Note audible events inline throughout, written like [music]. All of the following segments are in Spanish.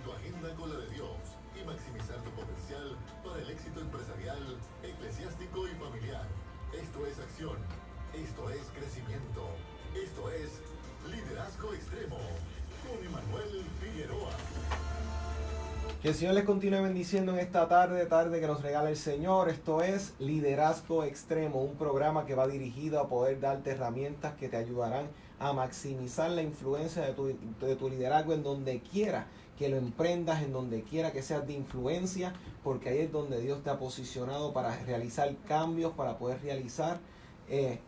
tu agenda con la de Dios y maximizar tu potencial para el éxito empresarial, eclesiástico y familiar. Esto es acción. Esto es crecimiento. Esto es liderazgo extremo con Emanuel Figueroa. Que el Señor les continúe bendiciendo en esta tarde, tarde que nos regala el Señor. Esto es Liderazgo Extremo, un programa que va dirigido a poder darte herramientas que te ayudarán a maximizar la influencia de tu, de tu liderazgo en donde quiera que lo emprendas, en donde quiera que seas de influencia, porque ahí es donde Dios te ha posicionado para realizar cambios, para poder realizar eh,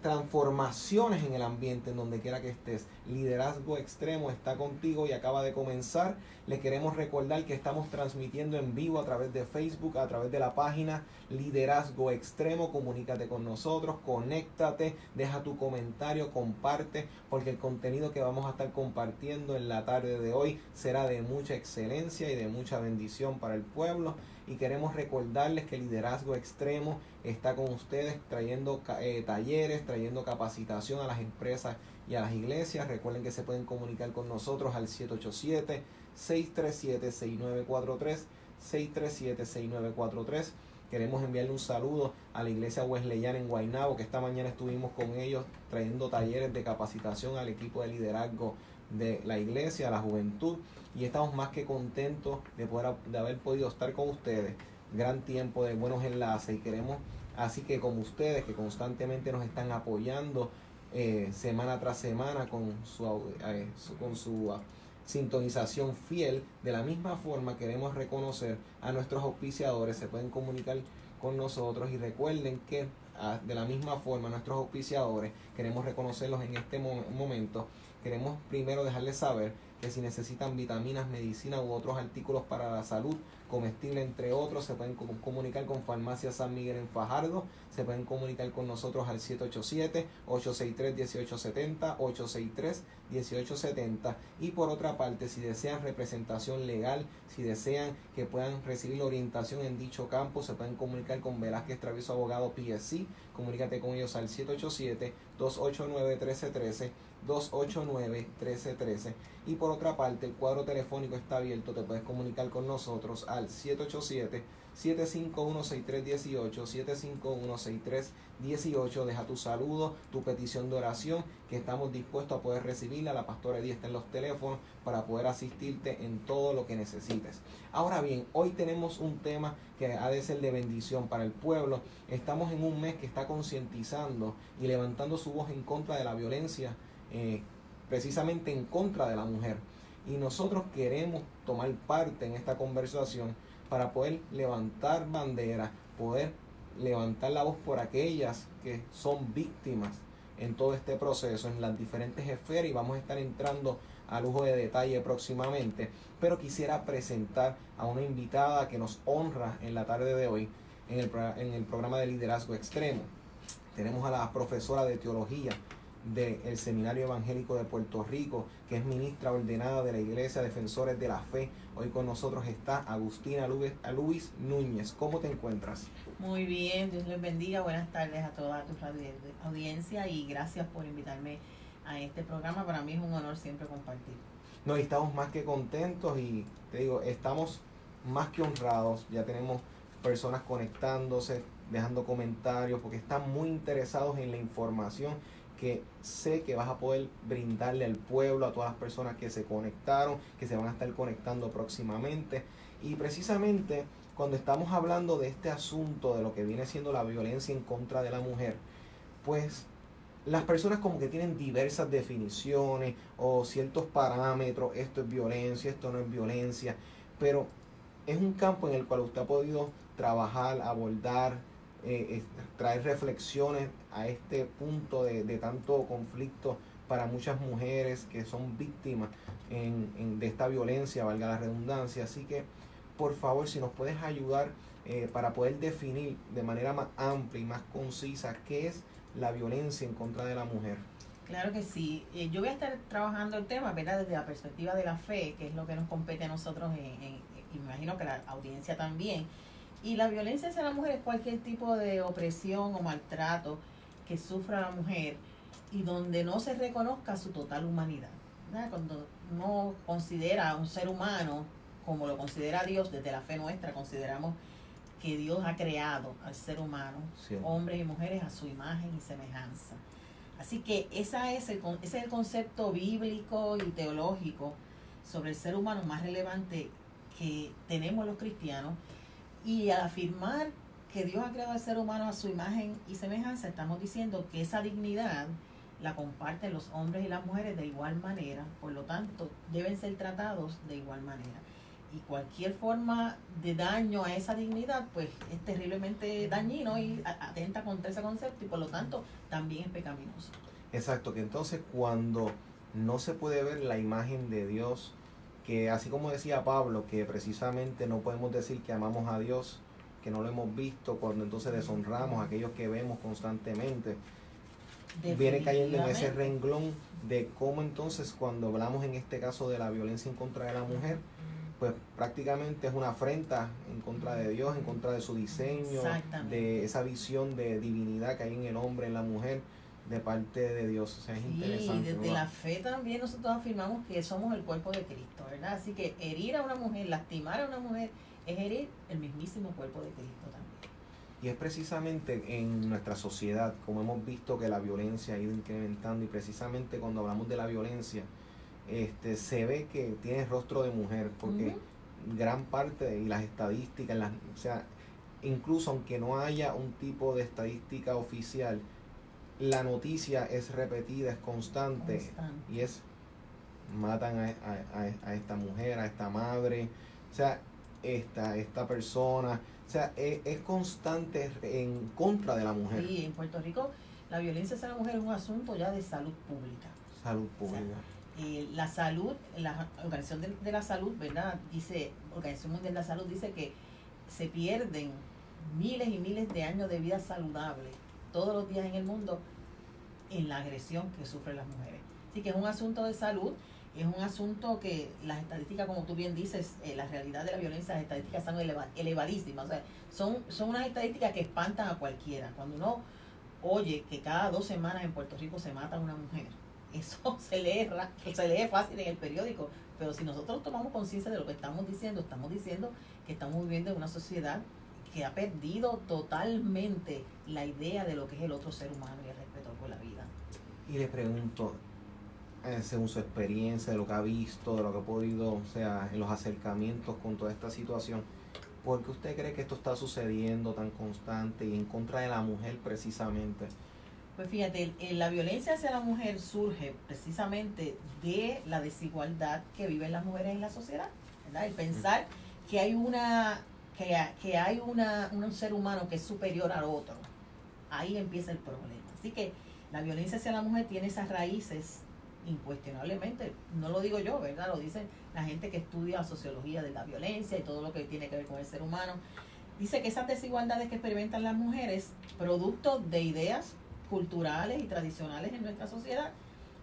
transformaciones en el ambiente, en donde quiera que estés. Liderazgo extremo está contigo y acaba de comenzar. Le queremos recordar que estamos transmitiendo en vivo a través de Facebook, a través de la página Liderazgo Extremo. Comunícate con nosotros, conéctate, deja tu comentario, comparte, porque el contenido que vamos a estar compartiendo en la tarde de hoy será de mucha excelencia y de mucha bendición para el pueblo y queremos recordarles que Liderazgo Extremo está con ustedes trayendo eh, talleres, trayendo capacitación a las empresas y a las iglesias. Recuerden que se pueden comunicar con nosotros al 787-637-6943, 637-6943. Queremos enviarle un saludo a la iglesia Wesleyana en Guaynabo, que esta mañana estuvimos con ellos trayendo talleres de capacitación al equipo de liderazgo de la iglesia, a la juventud y estamos más que contentos de poder de haber podido estar con ustedes. Gran tiempo de buenos enlaces y queremos así que como ustedes que constantemente nos están apoyando eh, semana tras semana con su, eh, con su sintonización fiel, de la misma forma queremos reconocer a nuestros auspiciadores, se pueden comunicar con nosotros y recuerden que ah, de la misma forma nuestros auspiciadores queremos reconocerlos en este momento. Queremos primero dejarles saber que si necesitan vitaminas, medicina u otros artículos para la salud, comestible entre otros, se pueden comunicar con Farmacia San Miguel en Fajardo, se pueden comunicar con nosotros al 787-863-1870, 863-1870 y por otra parte, si desean representación legal, si desean que puedan recibir orientación en dicho campo, se pueden comunicar con Velázquez Travieso Abogado PSC, comunícate con ellos al 787-289-1313 289-1313. Y por otra parte, el cuadro telefónico está abierto, te puedes comunicar con nosotros al 787-751-6318, 751-6318. Deja tu saludo, tu petición de oración, que estamos dispuestos a poder recibirla. La pastora Edith está en los teléfonos para poder asistirte en todo lo que necesites. Ahora bien, hoy tenemos un tema que ha de ser de bendición para el pueblo. Estamos en un mes que está concientizando y levantando su voz en contra de la violencia eh, precisamente en contra de la mujer. Y nosotros queremos tomar parte en esta conversación para poder levantar bandera, poder levantar la voz por aquellas que son víctimas en todo este proceso, en las diferentes esferas, y vamos a estar entrando a lujo de detalle próximamente. Pero quisiera presentar a una invitada que nos honra en la tarde de hoy en el, en el programa de liderazgo extremo. Tenemos a la profesora de teología del Seminario Evangélico de Puerto Rico, que es ministra ordenada de la Iglesia Defensores de la Fe. Hoy con nosotros está Agustina Luis Núñez. ¿Cómo te encuentras? Muy bien, Dios les bendiga. Buenas tardes a toda tu audiencia y gracias por invitarme a este programa. Para mí es un honor siempre compartir. No, estamos más que contentos y te digo, estamos más que honrados. Ya tenemos personas conectándose, dejando comentarios, porque están muy interesados en la información que sé que vas a poder brindarle al pueblo, a todas las personas que se conectaron, que se van a estar conectando próximamente. Y precisamente cuando estamos hablando de este asunto, de lo que viene siendo la violencia en contra de la mujer, pues las personas como que tienen diversas definiciones o ciertos parámetros, esto es violencia, esto no es violencia, pero es un campo en el cual usted ha podido trabajar, abordar, eh, traer reflexiones a este punto de, tanto conflicto para muchas mujeres que son víctimas de esta violencia, valga la redundancia. Así que, por favor, si nos puedes ayudar eh, para poder definir de manera más amplia y más concisa qué es la violencia en contra de la mujer. Claro que sí. Eh, yo voy a estar trabajando el tema, ¿verdad? Desde la perspectiva de la fe, que es lo que nos compete a nosotros, y me imagino que la audiencia también. Y la violencia hacia la mujer es cualquier tipo de opresión o maltrato que sufra la mujer y donde no se reconozca su total humanidad. cuando uno considera a un ser humano como lo considera Dios, desde la fe nuestra consideramos que Dios ha creado al ser humano, hombres y mujeres a su imagen y semejanza. Así que esa es el, ese es el concepto bíblico y teológico sobre el ser humano más relevante que tenemos los cristianos. Y al afirmar que Dios ha creado al ser humano a su imagen y semejanza, estamos diciendo que esa dignidad la comparten los hombres y las mujeres de igual manera, por lo tanto deben ser tratados de igual manera. Y cualquier forma de daño a esa dignidad, pues es terriblemente dañino y atenta contra ese concepto y por lo tanto también es pecaminoso. Exacto, que entonces cuando no se puede ver la imagen de Dios, que así como decía Pablo, que precisamente no podemos decir que amamos a Dios, que no lo hemos visto, cuando entonces deshonramos a aquellos que vemos constantemente, viene cayendo en ese renglón de cómo entonces cuando hablamos en este caso de la violencia en contra de la mujer, pues prácticamente es una afrenta en contra de Dios, en contra de su diseño, de esa visión de divinidad que hay en el hombre, en la mujer, de parte de Dios. O sea, es interesante. Y desde la fe también nosotros afirmamos que somos el cuerpo de Cristo, ¿verdad? Así que herir a una mujer, lastimar a una mujer, es herir el mismísimo cuerpo de Cristo también. Y es precisamente en nuestra sociedad, como hemos visto que la violencia ha ido incrementando, y precisamente cuando hablamos de la violencia, este, se ve que tiene rostro de mujer, porque gran parte, y las estadísticas, las, o sea, incluso aunque no haya un tipo de estadística oficial, la noticia es repetida, es constante, y es matan a, esta mujer, a esta madre, o sea, esta, esta persona, o sea, es, es, constante en contra de la mujer. Sí, en Puerto Rico la violencia hacia la mujer es un asunto ya de salud pública. Salud pública. Eh, la salud, la Organización de, la Salud, ¿verdad? Dice, Organización Mundial de la Salud dice que se pierden miles y miles de años de vida saludable todos los días en el mundo en la agresión que sufren las mujeres. Así que es un asunto de salud, es un asunto que las estadísticas, como tú bien dices, eh, la realidad de la violencia, las estadísticas son elevadísimas. O sea, son, son unas estadísticas que espantan a cualquiera. Cuando uno oye que cada dos semanas en Puerto Rico se mata una mujer, [laughs] eso se lee, se lee fácil en el periódico, pero si nosotros tomamos conciencia de lo que estamos diciendo, estamos diciendo que estamos viviendo en una sociedad que ha perdido totalmente la idea de lo que es el otro ser humano y el respeto por la vida. Y le pregunto, eh, según su experiencia, de lo que ha visto, de lo que ha podido, o sea, en los acercamientos con toda esta situación, ¿por qué usted cree que esto está sucediendo tan constante y en contra de la mujer precisamente? Pues fíjate, la violencia hacia la mujer surge precisamente de la desigualdad que viven las mujeres en la sociedad, ¿verdad? El pensar que hay una que, que hay una, un ser humano que es superior al otro. Ahí empieza el problema. Así que la violencia hacia la mujer tiene esas raíces incuestionablemente, no lo digo yo, ¿verdad? Lo dicen la gente que estudia sociología de la violencia y todo lo que tiene que ver con el ser humano. Dice que esas desigualdades que experimentan las mujeres, producto de ideas culturales y tradicionales en nuestra sociedad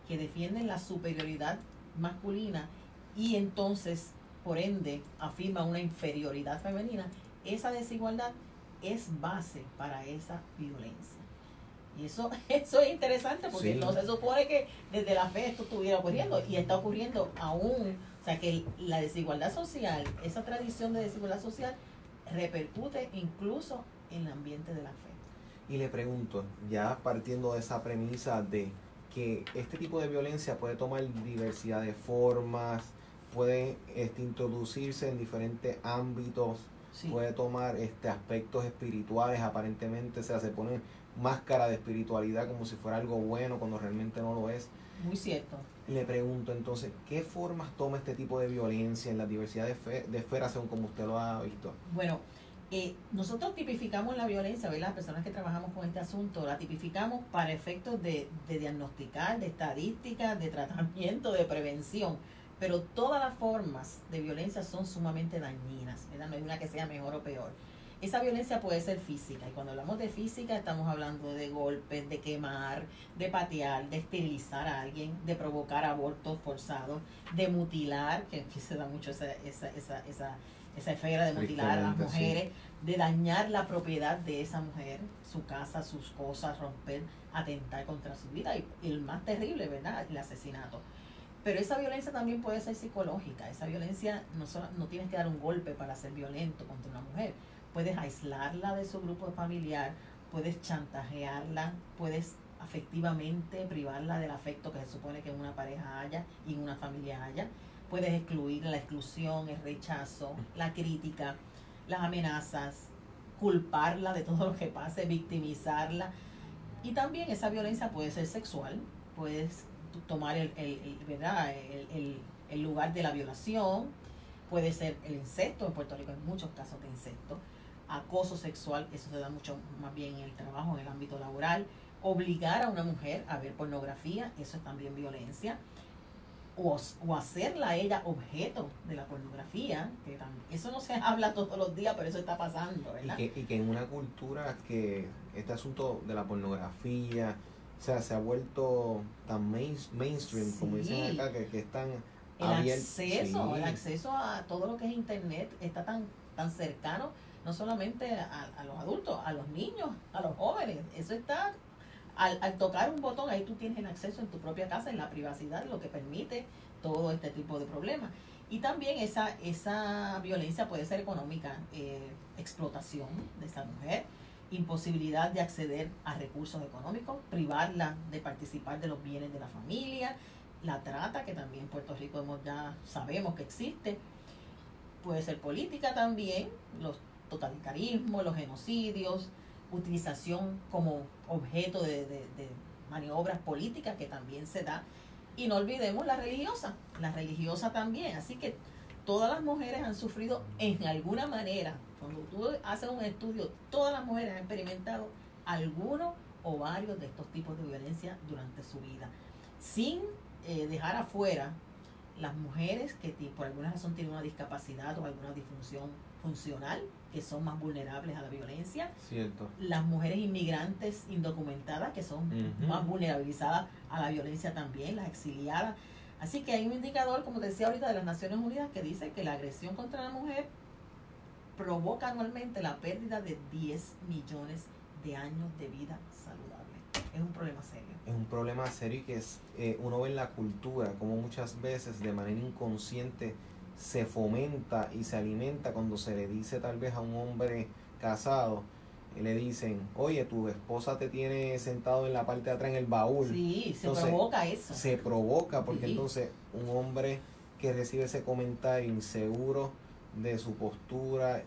que defienden la superioridad masculina y entonces, por ende, afirma una inferioridad femenina, esa desigualdad es base para esa violencia. Y eso, [laughs] eso es interesante porque no se supone que desde la fe esto estuviera ocurriendo y está ocurriendo aún. O sea que la desigualdad social, esa tradición de desigualdad social repercute incluso en el ambiente de la fe. Y le pregunto, ya partiendo de esa premisa de que este tipo de violencia puede tomar diversidad de formas, puede este, introducirse en diferentes ámbitos, puede tomar este, aspectos espirituales, aparentemente, o sea, se pone máscara de espiritualidad como si fuera algo bueno cuando realmente no lo es. Muy cierto. Le pregunto entonces, ¿qué formas toma este tipo de violencia en la diversidad de, de esferas según como usted lo ha visto? Bueno, eh, nosotros tipificamos la violencia, ¿verdad? Las personas que trabajamos con este asunto, la tipificamos para efectos de, de diagnosticar, de estadística, de tratamiento, de prevención. Pero todas las formas de violencia son sumamente dañinas, ¿verdad? No hay una que sea mejor o peor. Esa violencia puede ser física, y cuando hablamos de física estamos hablando de golpes, de quemar, de patear, de esterilizar a alguien, de provocar abortos forzados, de mutilar, que aquí se da mucho esa, esa, esa, esa esa esfera de mutilar a las mujeres, de dañar la propiedad de esa mujer, su casa, sus cosas, romper, atentar contra su vida. Y, el más terrible, ¿verdad? El asesinato. Pero esa violencia también puede ser psicológica. Esa violencia no, solo, no tienes que dar un golpe para ser violento contra una mujer. Puedes aislarla de su grupo familiar, puedes chantajearla, puedes afectivamente privarla del afecto que se supone que en una pareja haya y en una familia haya. Puedes excluir la exclusión, el rechazo, la crítica, las amenazas, culparla de todo [laughs] lo que pase, victimizarla. Y también esa violencia puede ser sexual, puedes tomar el, el, ¿verdad? El, el, lugar de la violación, puede ser el incesto, en Puerto Rico hay muchos casos de incesto, acoso sexual, eso se da mucho más bien en el trabajo, en el ámbito laboral, obligar a una mujer a ver pornografía, eso es también violencia, o, o hacerla a ella objeto de la pornografía, que también, eso no se [laughs] habla todos los días, pero eso está pasando, ¿verdad? Y que, y que en una cultura que este asunto de la pornografía, o sea, se ha vuelto tan mainstream, como dicen acá, que, que están el acceso, el acceso a todo lo que es internet está tan, tan cercano, no solamente a, a los adultos, a los niños, a los jóvenes, eso está al, al, tocar un botón, ahí tú tienes el acceso en tu propia casa, en la privacidad, lo que permite todo este tipo de problemas. Y también esa, esa violencia puede ser económica, eh, explotación de esa mujer, imposibilidad de acceder a recursos económicos, privarla de participar de los bienes de la familia, la trata, que también en Puerto Rico hemos, ya sabemos que existe, puede ser política también, los totalitarismos, los genocidios, utilización como objeto de, maniobras políticas que también se da. Y no olvidemos la religiosa, la religiosa también. Así que todas las mujeres han sufrido en alguna manera. Cuando tú haces un estudio, todas las mujeres han experimentado alguno o varios de estos tipos de violencia durante su vida. Sin eh, dejar afuera las mujeres que por alguna razón tienen una discapacidad o alguna disfunción funcional, que son más vulnerables a la violencia. Cierto. Las mujeres inmigrantes indocumentadas, que son más vulnerabilizadas a la violencia también, las exiliadas. Así que hay un indicador, como decía ahorita, de las Naciones Unidas que dice que la agresión contra la mujer provoca anualmente la pérdida de 10 millones de años de vida saludable. Es un problema serio. Es un problema serio y que es, eh, uno ve en la cultura como muchas veces de manera inconsciente se fomenta y se alimenta cuando se le dice tal vez a un hombre casado, le dicen, oye, tu esposa te tiene sentado en la parte de atrás en el baúl. Sí, se provoca eso. Se provoca porque entonces un hombre que recibe ese comentario inseguro de su postura,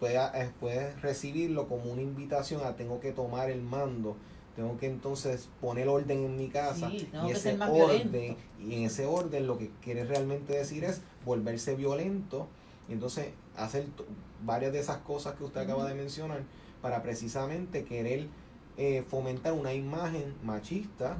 puede, puede recibirlo como una invitación a tengo que tomar el mando tengo que entonces poner orden en mi casa y ese orden y en ese orden lo que quiere realmente decir es volverse violento. Y entonces hacer varias de esas cosas que usted acaba de mencionar para precisamente querer eh, fomentar una imagen machista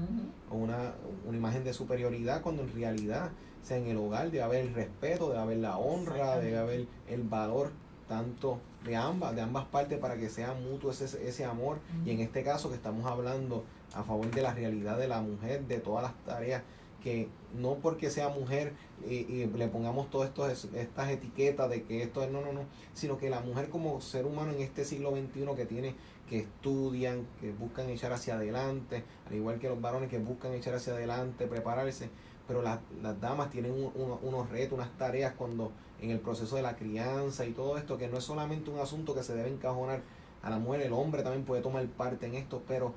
o una, una imagen de superioridad cuando en realidad sea en el hogar debe haber el respeto, debe haber la honra, debe haber el valor tanto de ambas, de ambas partes para que sea mutuo ese, ese amor. Y en este caso que estamos hablando a favor de la realidad de la mujer, de todas las tareas, que no porque sea mujer y, le pongamos todas estas etiquetas de que esto es no, no, no, sino que la mujer como ser humano en este siglo XXI que tiene, que estudian, que buscan echar hacia adelante, al igual que los varones que buscan echar hacia adelante, prepararse, pero las, las damas tienen unos retos, unas tareas cuando en el proceso de la crianza y todo esto, que no es solamente un asunto que se debe encajonar a la mujer, el hombre también puede tomar parte en esto, pero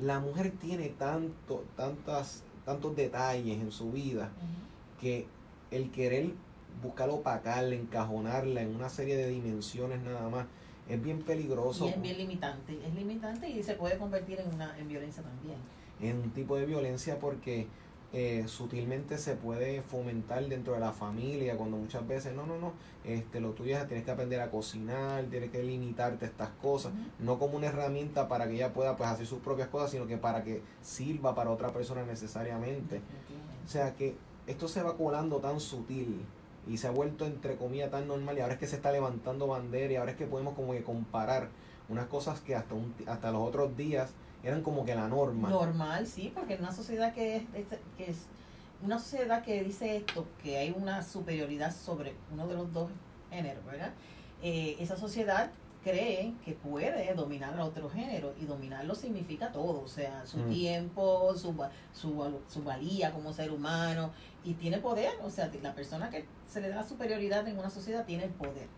la mujer tiene tanto, tantas, tantos detalles en su vida que el querer buscar opacarla, encajonarla en una serie de dimensiones nada más, es bien peligroso. Y es bien limitante, es limitante y se puede convertir en una en violencia también. En un tipo de violencia porque eh, sutilmente se puede fomentar dentro de la familia cuando muchas veces no no no este lo tuyo es tienes que aprender a cocinar tienes que limitarte a estas cosas no como una herramienta para que ella pueda pues hacer sus propias cosas sino que para que sirva para otra persona necesariamente. O sea que esto se va colando tan sutil y se ha vuelto entre comillas tan normal y ahora es que se está levantando bandera y ahora es que podemos como que comparar unas cosas que hasta un, hasta los otros días eran como que la norma. Normal, sí, porque en una sociedad que es, que es una sociedad que dice esto, que hay una superioridad sobre uno de los dos géneros, ¿verdad? Eh, esa sociedad cree que puede dominar al otro género y dominarlo significa todo, o sea, su Mm. tiempo, su, su, su valía como ser humano y tiene poder, o sea, la persona que se le da superioridad en una sociedad tiene el poder.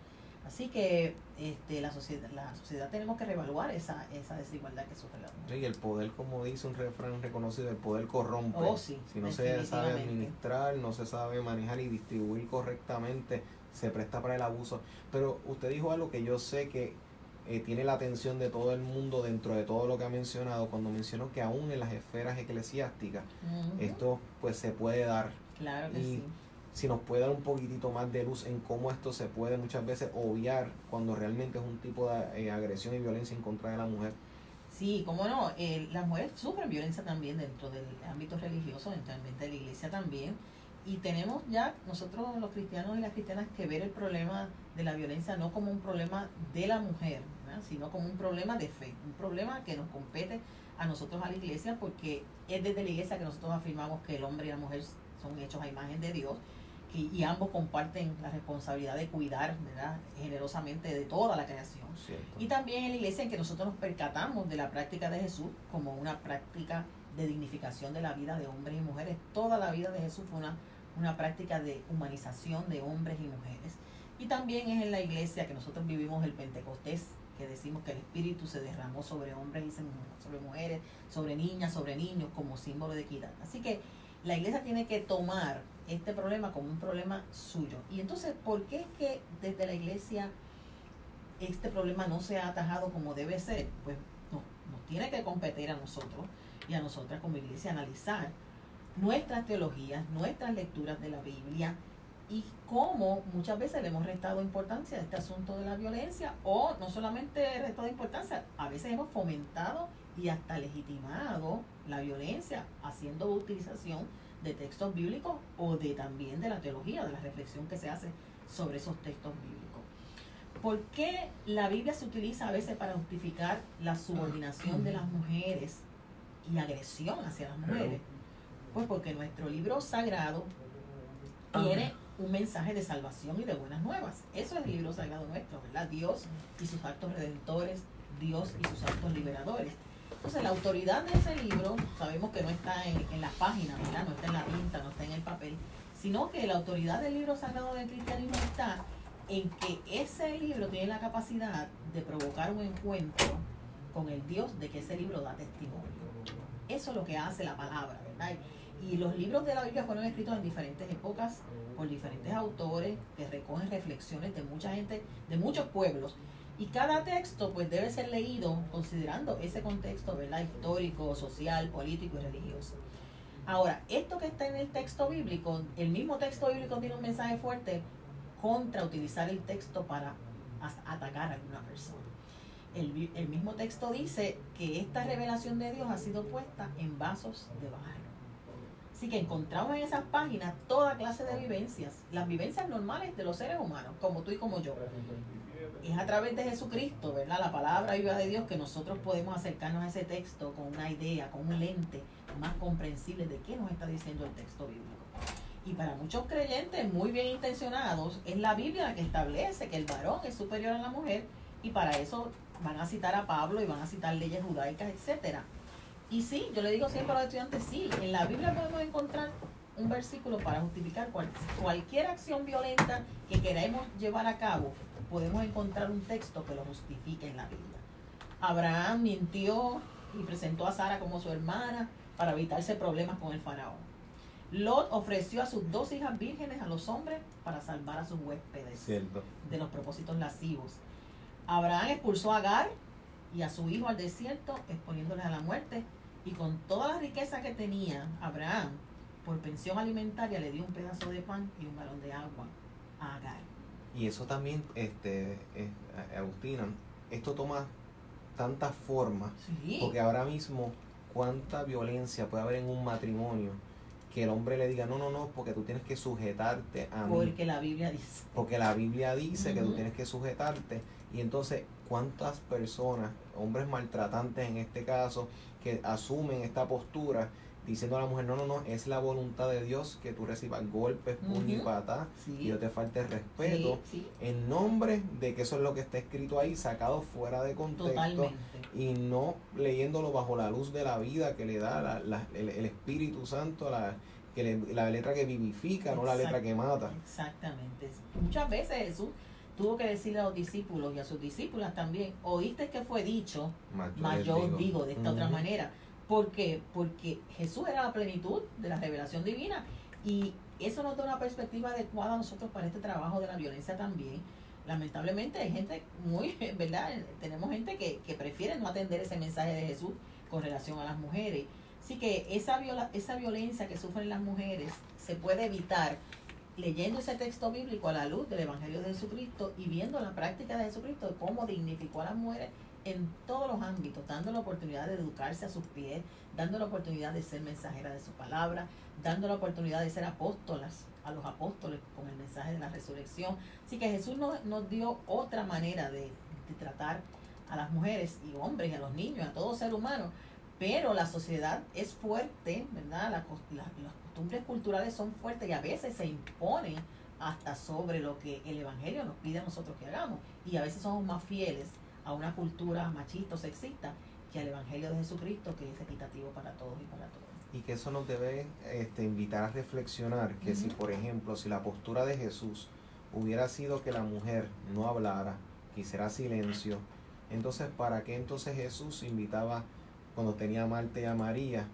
Así que este, la, sociedad, la sociedad tenemos que reevaluar esa, esa desigualdad que sufre la mujer. Sí, y el poder, como dice un refrán reconocido, el poder corrompe. Oh, sí, si no se sabe administrar, no se sabe manejar y distribuir correctamente, se presta para el abuso. Pero usted dijo algo que yo sé que eh, tiene la atención de todo el mundo dentro de todo lo que ha mencionado, cuando mencionó que aún en las esferas eclesiásticas esto pues se puede dar. claro que y- sí. Si nos puede dar un poquitito más de luz en cómo esto se puede muchas veces obviar cuando realmente es un tipo de eh, agresión y violencia en contra de la mujer. Sí, cómo no, eh, las mujeres sufren violencia también dentro del ámbito religioso, ambiente de la iglesia también. Y tenemos ya nosotros los cristianos y las cristianas que ver el problema de la violencia no como un problema de la mujer, sino como un problema de fe, un problema que nos compete a nosotros, a la iglesia, porque es desde la iglesia que nosotros afirmamos que el hombre y la mujer son hechos a imagen de Dios y, y ambos comparten la responsabilidad de cuidar ¿verdad? generosamente de toda la creación. ¿cierto? Y también en la iglesia en que nosotros nos percatamos de la práctica de Jesús como una práctica de dignificación de la vida de hombres y mujeres. Toda la vida de Jesús fue una, una práctica de humanización de hombres y mujeres. Y también es en la iglesia que nosotros vivimos el Pentecostés, que decimos que el Espíritu se derramó sobre hombres y sobre mujeres, sobre niñas, sobre niños, como símbolo de equidad. Así que la iglesia tiene que tomar este problema como un problema suyo. Y entonces, ¿por qué es que desde la iglesia este problema no se ha atajado como debe ser? Pues no, nos tiene que competir a nosotros y a nosotras como iglesia analizar nuestras teologías, nuestras lecturas de la Biblia y cómo muchas veces le hemos restado importancia a este asunto de la violencia o no solamente restado importancia, a veces hemos fomentado y hasta legitimado la violencia haciendo utilización de textos bíblicos o de también de la teología, de la reflexión que se hace sobre esos textos bíblicos. ¿Por qué la Biblia se utiliza a veces para justificar la subordinación de las mujeres y agresión hacia las mujeres? Pues porque nuestro libro sagrado tiene un mensaje de salvación y de buenas nuevas. Eso es el libro sagrado nuestro, ¿verdad? Dios y sus actos redentores, Dios y sus actos liberadores. Entonces, la autoridad de ese libro, sabemos que no está en, en la página, ¿verdad? No está en la tinta, no está en el papel, sino que la autoridad del libro sagrado del cristianismo está en que ese libro tiene la capacidad de provocar un encuentro con el Dios de que ese libro da testimonio. Eso es lo que hace la palabra, ¿verdad? Y los libros de la Biblia fueron escritos en diferentes épocas por diferentes autores que recogen reflexiones de mucha gente, de muchos pueblos. Y cada texto pues debe ser leído considerando ese contexto, ¿verdad? Histórico, social, político y religioso. Ahora, esto que está en el texto bíblico, el mismo texto bíblico tiene un mensaje fuerte contra utilizar el texto para atacar a alguna persona. El mismo texto dice que esta revelación de Dios ha sido puesta en vasos de barro. Así que encontramos en esas páginas toda clase de vivencias, las vivencias normales de los seres humanos, como tú y como yo. Es a través de Jesucristo, ¿verdad? La palabra viva de Dios que nosotros podemos acercarnos a ese texto con una idea, con un lente más comprensible de qué nos está diciendo el texto bíblico. Y para muchos creyentes muy bien intencionados, es la Biblia la que establece que el varón es superior a la mujer y para eso van a citar a Pablo y van a citar leyes judaicas, etcétera. Y sí, yo le digo siempre a los estudiantes, sí, en la Biblia podemos encontrar un versículo para justificar cual- cualquier acción violenta que queramos llevar a cabo, podemos encontrar un texto que lo justifique en la Biblia. Abraham mintió y presentó a Sara como su hermana para evitarse problemas con el faraón. Lot ofreció a sus dos hijas vírgenes a los hombres para salvar a sus huéspedes Cierto. de los propósitos lascivos. Abraham expulsó a Agar y a su hijo al desierto, exponiéndoles a la muerte. Y con toda la riqueza que tenía Abraham, por pensión alimentaria le dio un pedazo de pan y un balón de agua a Agar. Y eso también, este, eh, Agustina, esto toma tantas formas, Sí, porque ahora mismo cuánta violencia puede haber en un matrimonio que el hombre le diga, no, no, no, porque tú tienes que sujetarte a mí. porque la Biblia dice. Porque la Biblia dice que tú tienes que sujetarte. Y entonces, ¿cuántas personas, hombres maltratantes en este caso, que asumen esta postura diciendo a la mujer, no, no, no, es la voluntad de Dios que tú recibas golpes, puños y Ujú. patas, Sí. y no te falte respeto, Sí, sí, en nombre de que eso es lo que está escrito ahí, sacado fuera de contexto, totalmente. y no leyéndolo bajo la luz de la vida que le da la- la- el, el Espíritu Santo, la, que le- la letra que vivifica, no la letra que mata. Exactamente. Muchas veces Jesús tuvo que decirle a los discípulos y a sus discípulas también, oíste que fue dicho, Más yo digo de esta otra manera. ¿Por qué? Porque Jesús era la plenitud de la revelación divina y eso nos da una perspectiva adecuada a nosotros para este trabajo de la violencia también. Lamentablemente hay gente muy, [laughs] ¿verdad? Tenemos gente que, que prefiere no atender ese mensaje de Jesús con relación a las mujeres. Así que esa, viola, esa violencia que sufren las mujeres se puede evitar leyendo ese texto bíblico a la luz del Evangelio de Jesucristo y viendo la práctica de Jesucristo, cómo dignificó a las mujeres en todos los ámbitos, dando la oportunidad de educarse a sus pies, dando la oportunidad de ser mensajera de su palabra, dando la oportunidad de ser apóstolas a los apóstoles con el mensaje de la resurrección. Así que Jesús nos, nos dio otra manera de, tratar a las mujeres y hombres y a los niños, a todo ser humano. Pero la sociedad es fuerte, ¿verdad? La la- las costumbres culturales son fuertes y a veces se imponen hasta sobre lo que el Evangelio nos pide a nosotros que hagamos. Y a veces somos más fieles a una cultura machista o sexista que al Evangelio de Jesucristo, que es equitativo para todos y para todos. Y que eso nos debe este, invitar a reflexionar que si, por ejemplo, si la postura de Jesús hubiera sido que la mujer no hablara, que hiciera silencio, entonces, ¿para qué entonces Jesús invitaba cuando tenía a Marta y a María,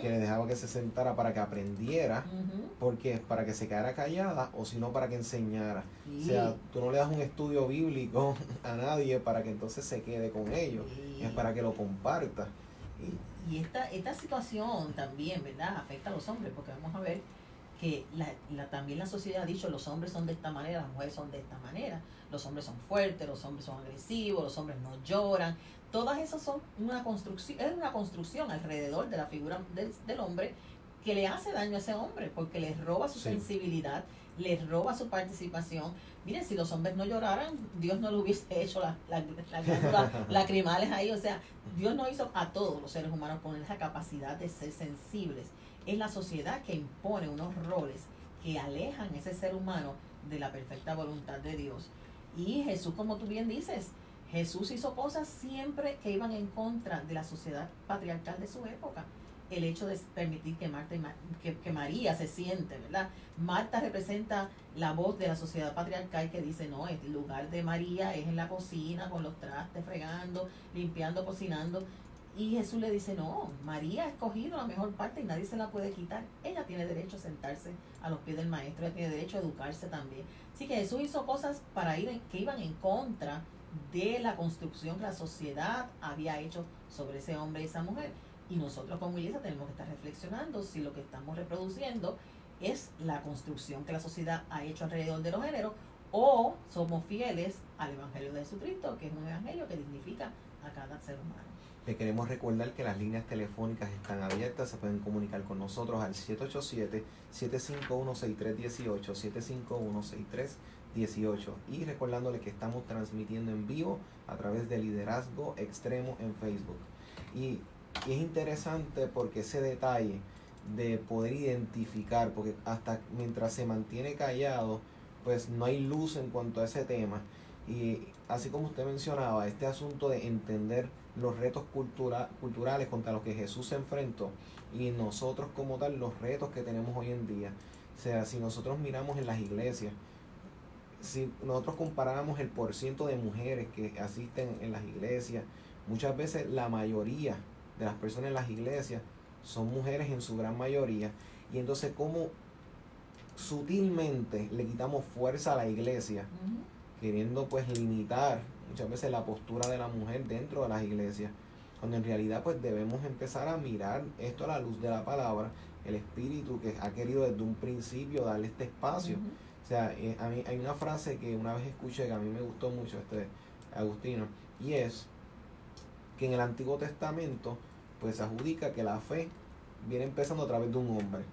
que le dejaba que se sentara para que aprendiera? ujú, porque Para que se quedara callada o si no para que enseñara. sí, O sea, tú no le das un estudio bíblico [laughs] a nadie para que entonces se quede con ellos, sí. es para que lo comparta. Y Y esta, esta situación también, ¿verdad? Afecta a los hombres, porque vamos a ver que la, la- también la sociedad ha dicho los hombres son de esta manera, las mujeres son de esta manera. Los hombres son fuertes, los hombres son agresivos, los hombres no lloran. Todas esas son una construcción, es una construcción alrededor de la figura del, del hombre que le hace daño a ese hombre, porque le roba su Sí. sensibilidad, le roba su participación. Miren, si los hombres no lloraran, Dios no le hubiese [laughs] hecho las la, la glándulas [laughs] lacrimales ahí. O sea, Dios no hizo a todos los seres humanos con esa capacidad de ser sensibles. Es la sociedad que impone unos roles que alejan ese ser humano de la perfecta voluntad de Dios. Y Jesús, como tú bien dices, Jesús hizo cosas siempre que iban en contra de la sociedad patriarcal de su época. El hecho de permitir que, Marta y que, que María se siente, ¿verdad? Marta representa la voz de la sociedad patriarcal que dice, no, el lugar de María es en la cocina, con los trastes, fregando, limpiando, cocinando. Y Jesús le dice, no, María ha escogido la mejor parte y nadie se la puede quitar. Ella tiene derecho a sentarse a los pies del maestro, ella tiene derecho a educarse también. Así que Jesús hizo cosas para ir en- que iban en contra de la construcción que la sociedad había hecho sobre ese hombre y esa mujer. Y nosotros como iglesia tenemos que estar reflexionando si lo que estamos reproduciendo es la construcción que la sociedad ha hecho alrededor de los géneros o somos fieles al Evangelio de Jesucristo, que es un evangelio que dignifica a cada ser humano. Le queremos recordar que las líneas telefónicas están abiertas, se pueden comunicar con nosotros al 787-751-6318, 751-6318 y recordándole que estamos transmitiendo en vivo a través de Liderazgo Extremo en Facebook. Y, y es interesante porque ese detalle de poder identificar, porque hasta mientras se mantiene callado, pues no hay luz en cuanto a ese tema. Y así como usted mencionaba, este asunto de entender los retos cultura- culturales contra los que Jesús se enfrentó y nosotros como tal los retos que tenemos hoy en día. O sea, si nosotros miramos en las iglesias, si nosotros comparáramos el porciento de mujeres que asisten en las iglesias, muchas veces la mayoría de las personas en las iglesias son mujeres en su gran mayoría. Y entonces, ¿cómo sutilmente le quitamos fuerza a la iglesia? Queriendo pues limitar muchas veces la postura de la mujer dentro de las iglesias, cuando en realidad pues debemos empezar a mirar esto a la luz de la palabra, el espíritu que ha querido desde un principio darle este espacio. O sea, eh, a mí hay una frase que una vez escuché que a mí me gustó mucho, este Agustino, y es que en el Antiguo Testamento pues se adjudica que la fe viene empezando a través de un hombre,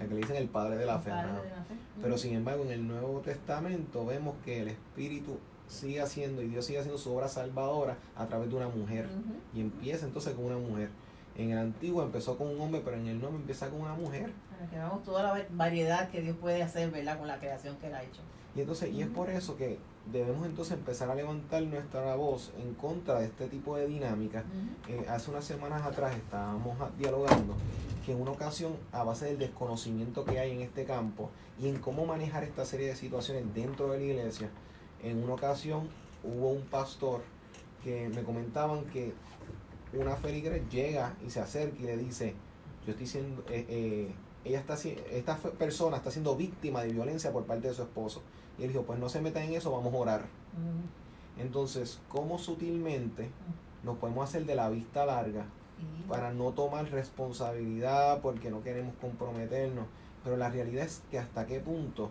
El que le dicen el padre de la El fe. padre ¿no? de la fe. Pero sin embargo, en el Nuevo Testamento vemos que el Espíritu sigue haciendo y Dios sigue haciendo su obra salvadora a través de una mujer. Y empieza entonces con una mujer. En el antiguo empezó con un hombre, pero en el nuevo empieza con una mujer. Para que veamos toda la variedad que Dios puede hacer, ¿verdad? Con la creación que Él ha hecho. Y entonces, y es por eso que debemos entonces empezar a levantar nuestra voz en contra de este tipo de dinámica. Eh, hace unas semanas atrás estábamos dialogando que en una ocasión, a base del desconocimiento que hay en este campo y en cómo manejar esta serie de situaciones dentro de la iglesia, en una ocasión hubo un pastor que me comentaban que una feligres llega y se acerca y le dice, yo estoy siendo, eh, eh, ella está, esta persona está siendo víctima de violencia por parte de su esposo. Y él dijo, pues no se meta en eso, vamos a orar. Entonces, ¿cómo sutilmente nos podemos hacer de la vista larga para no tomar responsabilidad porque no queremos comprometernos? Pero la realidad es que hasta qué punto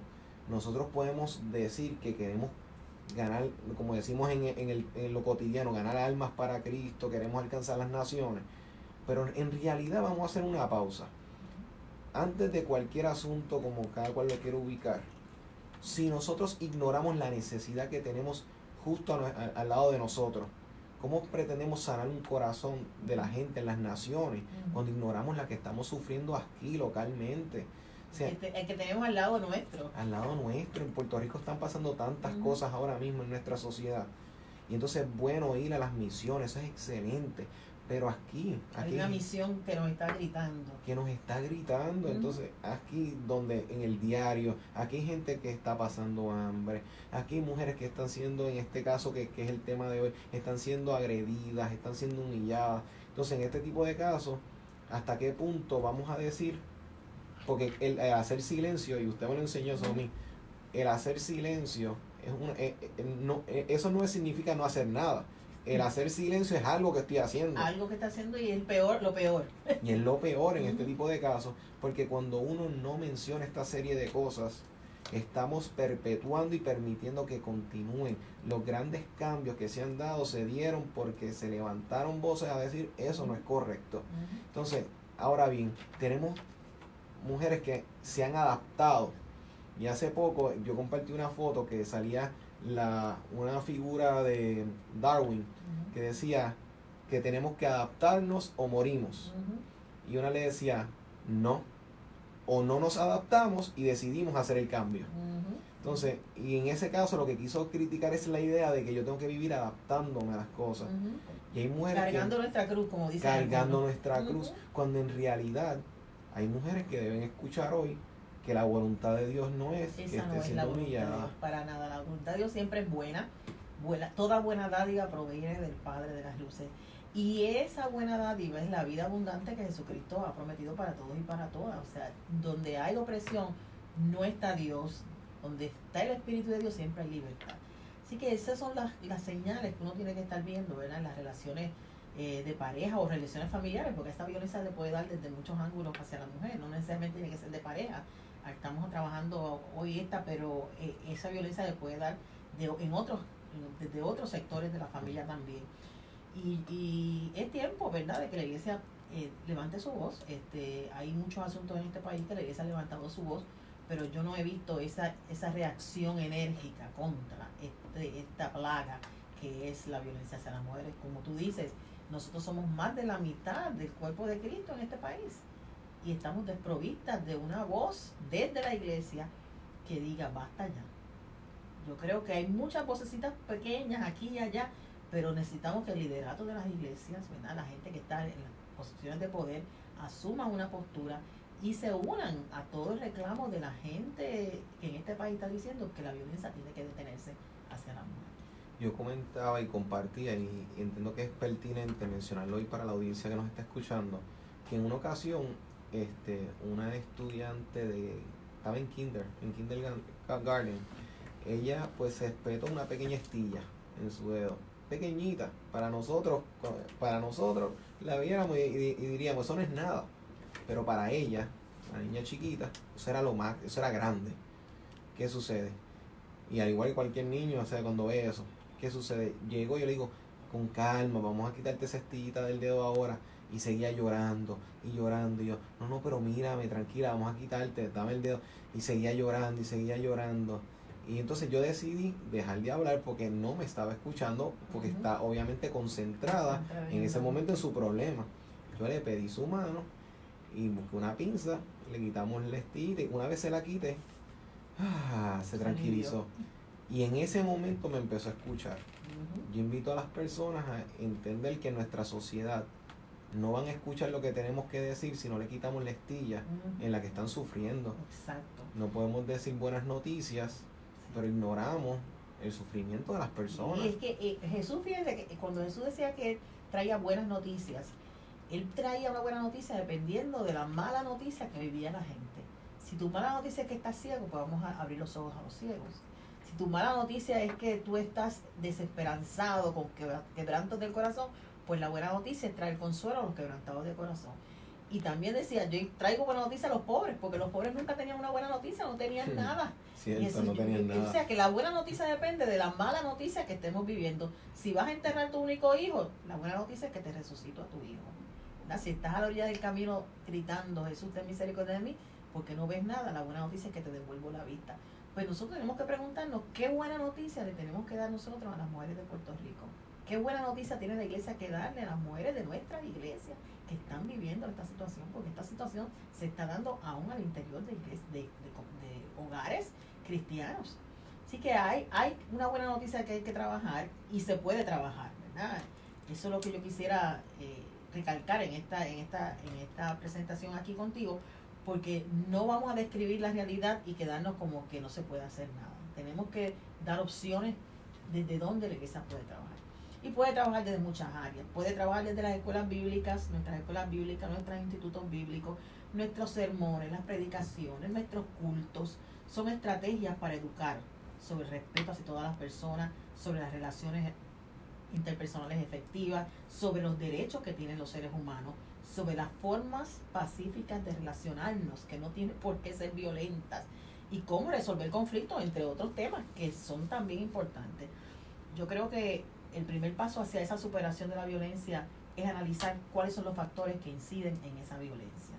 nosotros podemos decir que queremos ganar, como decimos en, el, en lo cotidiano, ganar almas para Cristo, queremos alcanzar las naciones. Pero en realidad vamos a hacer una pausa. Antes de cualquier asunto, como cada cual lo quiere ubicar, si nosotros ignoramos la necesidad que tenemos justo al lado de nosotros, ¿cómo pretendemos sanar un corazón de la gente en las naciones cuando ignoramos la que estamos sufriendo aquí localmente? el, que tenemos al lado nuestro. Al lado nuestro. En Puerto Rico están pasando tantas cosas ahora mismo en nuestra sociedad. Y entonces es bueno ir a las misiones, eso es excelente. Pero aquí, aquí hay una misión que nos está gritando. Que nos está gritando. Entonces, aquí donde en el diario, aquí hay gente que está pasando hambre. Aquí hay mujeres que están siendo, en este caso que, que es el tema de hoy, están siendo agredidas, están siendo humilladas. Entonces, en este tipo de casos, ¿hasta qué punto vamos a decir? Porque el, hacer silencio, y usted me lo enseñó eso a mí, el hacer silencio, es una, eh, eh, no, eh, eso no significa no hacer nada el hacer silencio es algo que estoy haciendo. Algo que está haciendo y es peor, lo peor. Y es lo peor en este tipo de casos, porque cuando uno no menciona esta serie de cosas, estamos perpetuando y permitiendo que continúen. Los grandes cambios que se han dado se dieron porque se levantaron voces a decir eso no es correcto. Entonces, ahora bien, tenemos mujeres que se han adaptado. Y hace poco yo compartí una foto que salía la, una figura de Darwin que decía que tenemos que adaptarnos o morimos. Y una le decía, no, o no nos adaptamos y decidimos hacer el cambio. Entonces, y en ese caso lo que quiso criticar es la idea de que yo tengo que vivir adaptándome a las cosas. Y hay mujeres cargando nuestra cruz, como dice. Cargando nuestra cruz, cuando en realidad hay mujeres que deben escuchar hoy que la voluntad de Dios no es que esté siendo humillada. para nada, la voluntad de Dios siempre es buena. buena. Toda buena dádiva proviene del Padre de las luces. Y esa buena dádiva es la vida abundante que Jesucristo ha prometido para todos y para todas. O sea, donde hay opresión, no está Dios. Donde está el Espíritu de Dios, siempre hay libertad. Así que esas son las, las señales que uno tiene que estar viendo, ¿verdad? En las relaciones eh, de pareja o relaciones familiares, porque esta violencia le puede dar desde muchos ángulos hacia la mujer, no necesariamente tiene que ser de pareja, estamos trabajando hoy esta, pero eh, esa violencia le puede dar de, en otros, desde otros sectores de la familia también. Y, y es tiempo, ¿verdad?, de que la iglesia eh, levante su voz. Este, hay muchos asuntos en este país que la iglesia ha levantado su voz, pero yo no he visto esa, esa reacción enérgica contra este, esta plaga que es la violencia hacia las mujeres. Como tú dices, nosotros somos más de la mitad del cuerpo de Cristo en este país y estamos desprovistas de una voz desde la iglesia que diga basta ya. Yo creo que hay muchas vocecitas pequeñas aquí y allá, pero necesitamos que el liderato de las iglesias, ¿verdad? la gente que está en las posiciones de poder, asuma una postura y se unan a todo el reclamo de la gente que en este país está diciendo que la violencia tiene que detenerse hacia la mujer. Yo comentaba y compartía, y entiendo que es pertinente mencionarlo hoy para la audiencia que nos está escuchando, que en una ocasión este, una estudiante de, estaba en kinder, en kindergarten, ella pues se espetó una pequeña estilla en su dedo, pequeñita, para nosotros, para nosotros la viéramos y, diríamos, eso no es nada, pero para ella, la niña chiquita, eso era lo más, eso era grande. ¿Qué sucede? Y al igual que cualquier niño, o sea, cuando ve eso, ¿qué sucede? Llego y yo le digo, con calma, vamos a quitarte esa estillita del dedo ahora y seguía llorando y llorando. Y yo, no, no, pero mírame, tranquila, vamos a quitarte, dame el dedo. Y seguía llorando y seguía llorando. Y entonces yo decidí dejar de hablar porque no me estaba escuchando, porque está obviamente concentrada en ese momento en su problema. Yo le pedí su mano y busqué una pinza, le quitamos el estilo y una vez se la quité, ah, se tranquilizó. Y en ese momento me empezó a escuchar. Yo invito a las personas a entender que nuestra sociedad no van a escuchar lo que tenemos que decir si no le quitamos la estilla en la que están sufriendo. Exacto. No podemos decir buenas noticias, pero ignoramos el sufrimiento de las personas. Y es que eh, Jesús, fíjate que cuando Jesús decía que traía buenas noticias, él traía una buena noticia dependiendo de la mala noticia que vivía la gente. Si tu mala noticia es que estás ciego, pues vamos a abrir los ojos a los ciegos. Si tu mala noticia es que tú estás desesperanzado con quebrantos del corazón, pues la buena noticia es traer consuelo a los quebrantados de corazón. Y también decía, yo traigo buena noticia a los pobres, porque los pobres nunca tenían una buena noticia, no tenían nada. Cierto, no tenían nada. O sea, que la buena noticia depende de la mala noticia que estemos viviendo. Si vas a enterrar a tu único hijo, la buena noticia es que te resucito a tu hijo. Si estás a la orilla del camino gritando, Jesús, ten misericordia de mí, porque no ves nada, la buena noticia es que te devuelvo la vista. Pues nosotros tenemos que preguntarnos qué buena noticia le tenemos que dar nosotros a las mujeres de Puerto Rico. Qué buena noticia tiene la iglesia que darle a las mujeres de nuestra iglesia que están viviendo esta situación, porque esta situación se está dando aún al interior de, hogares cristianos. Así que hay, hay una buena noticia que hay que trabajar y se puede trabajar, ¿verdad? Eso es lo que yo quisiera eh, recalcar en esta, en, esta, en esta presentación aquí contigo, porque no vamos a describir la realidad y quedarnos como que no se puede hacer nada. Tenemos que dar opciones desde donde la iglesia puede trabajar. Y puede trabajar desde muchas áreas. Puede trabajar desde las escuelas bíblicas, nuestras escuelas bíblicas, nuestros institutos bíblicos, nuestros sermones, las predicaciones, nuestros cultos. Son estrategias para educar sobre el respeto hacia todas las personas, sobre las relaciones interpersonales efectivas, sobre los derechos que tienen los seres humanos, sobre las formas pacíficas de relacionarnos, que no tienen por qué ser violentas, y cómo resolver conflictos, entre otros temas que son también importantes. Yo creo que el primer paso hacia esa superación de la violencia es analizar cuáles son los factores que inciden en esa violencia.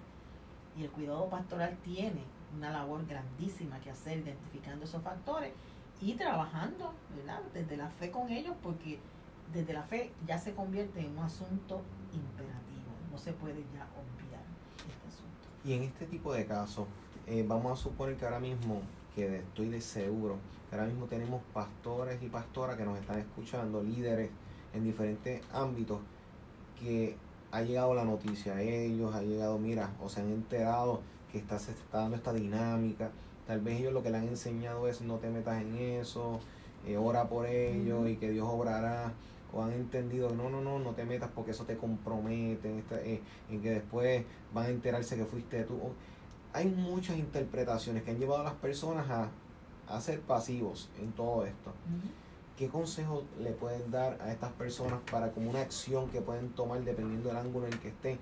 Y el cuidado pastoral tiene una labor grandísima que hacer identificando esos factores y trabajando desde la fe con ellos, porque desde la fe ya se convierte en un asunto imperativo, no se puede ya olvidar este asunto. Y en este tipo de casos, eh, vamos a suponer que ahora mismo, que estoy de seguro, que ahora mismo tenemos pastores y pastoras que nos están escuchando, líderes en diferentes ámbitos, que ha llegado la noticia a ellos, ha llegado, mira, o se han enterado que está, se está dando esta dinámica, tal vez ellos lo que le han enseñado es no te metas en eso, eh, ora por ellos y que Dios obrará o han entendido no, no, no, no te metas porque eso te compromete, en, eh, en que después van a enterarse que fuiste tú. Hay muchas interpretaciones que han llevado a las personas a, a ser pasivos en todo esto. ¿Qué consejo le pueden dar a estas personas para como una acción que pueden tomar dependiendo del ángulo en el que estén?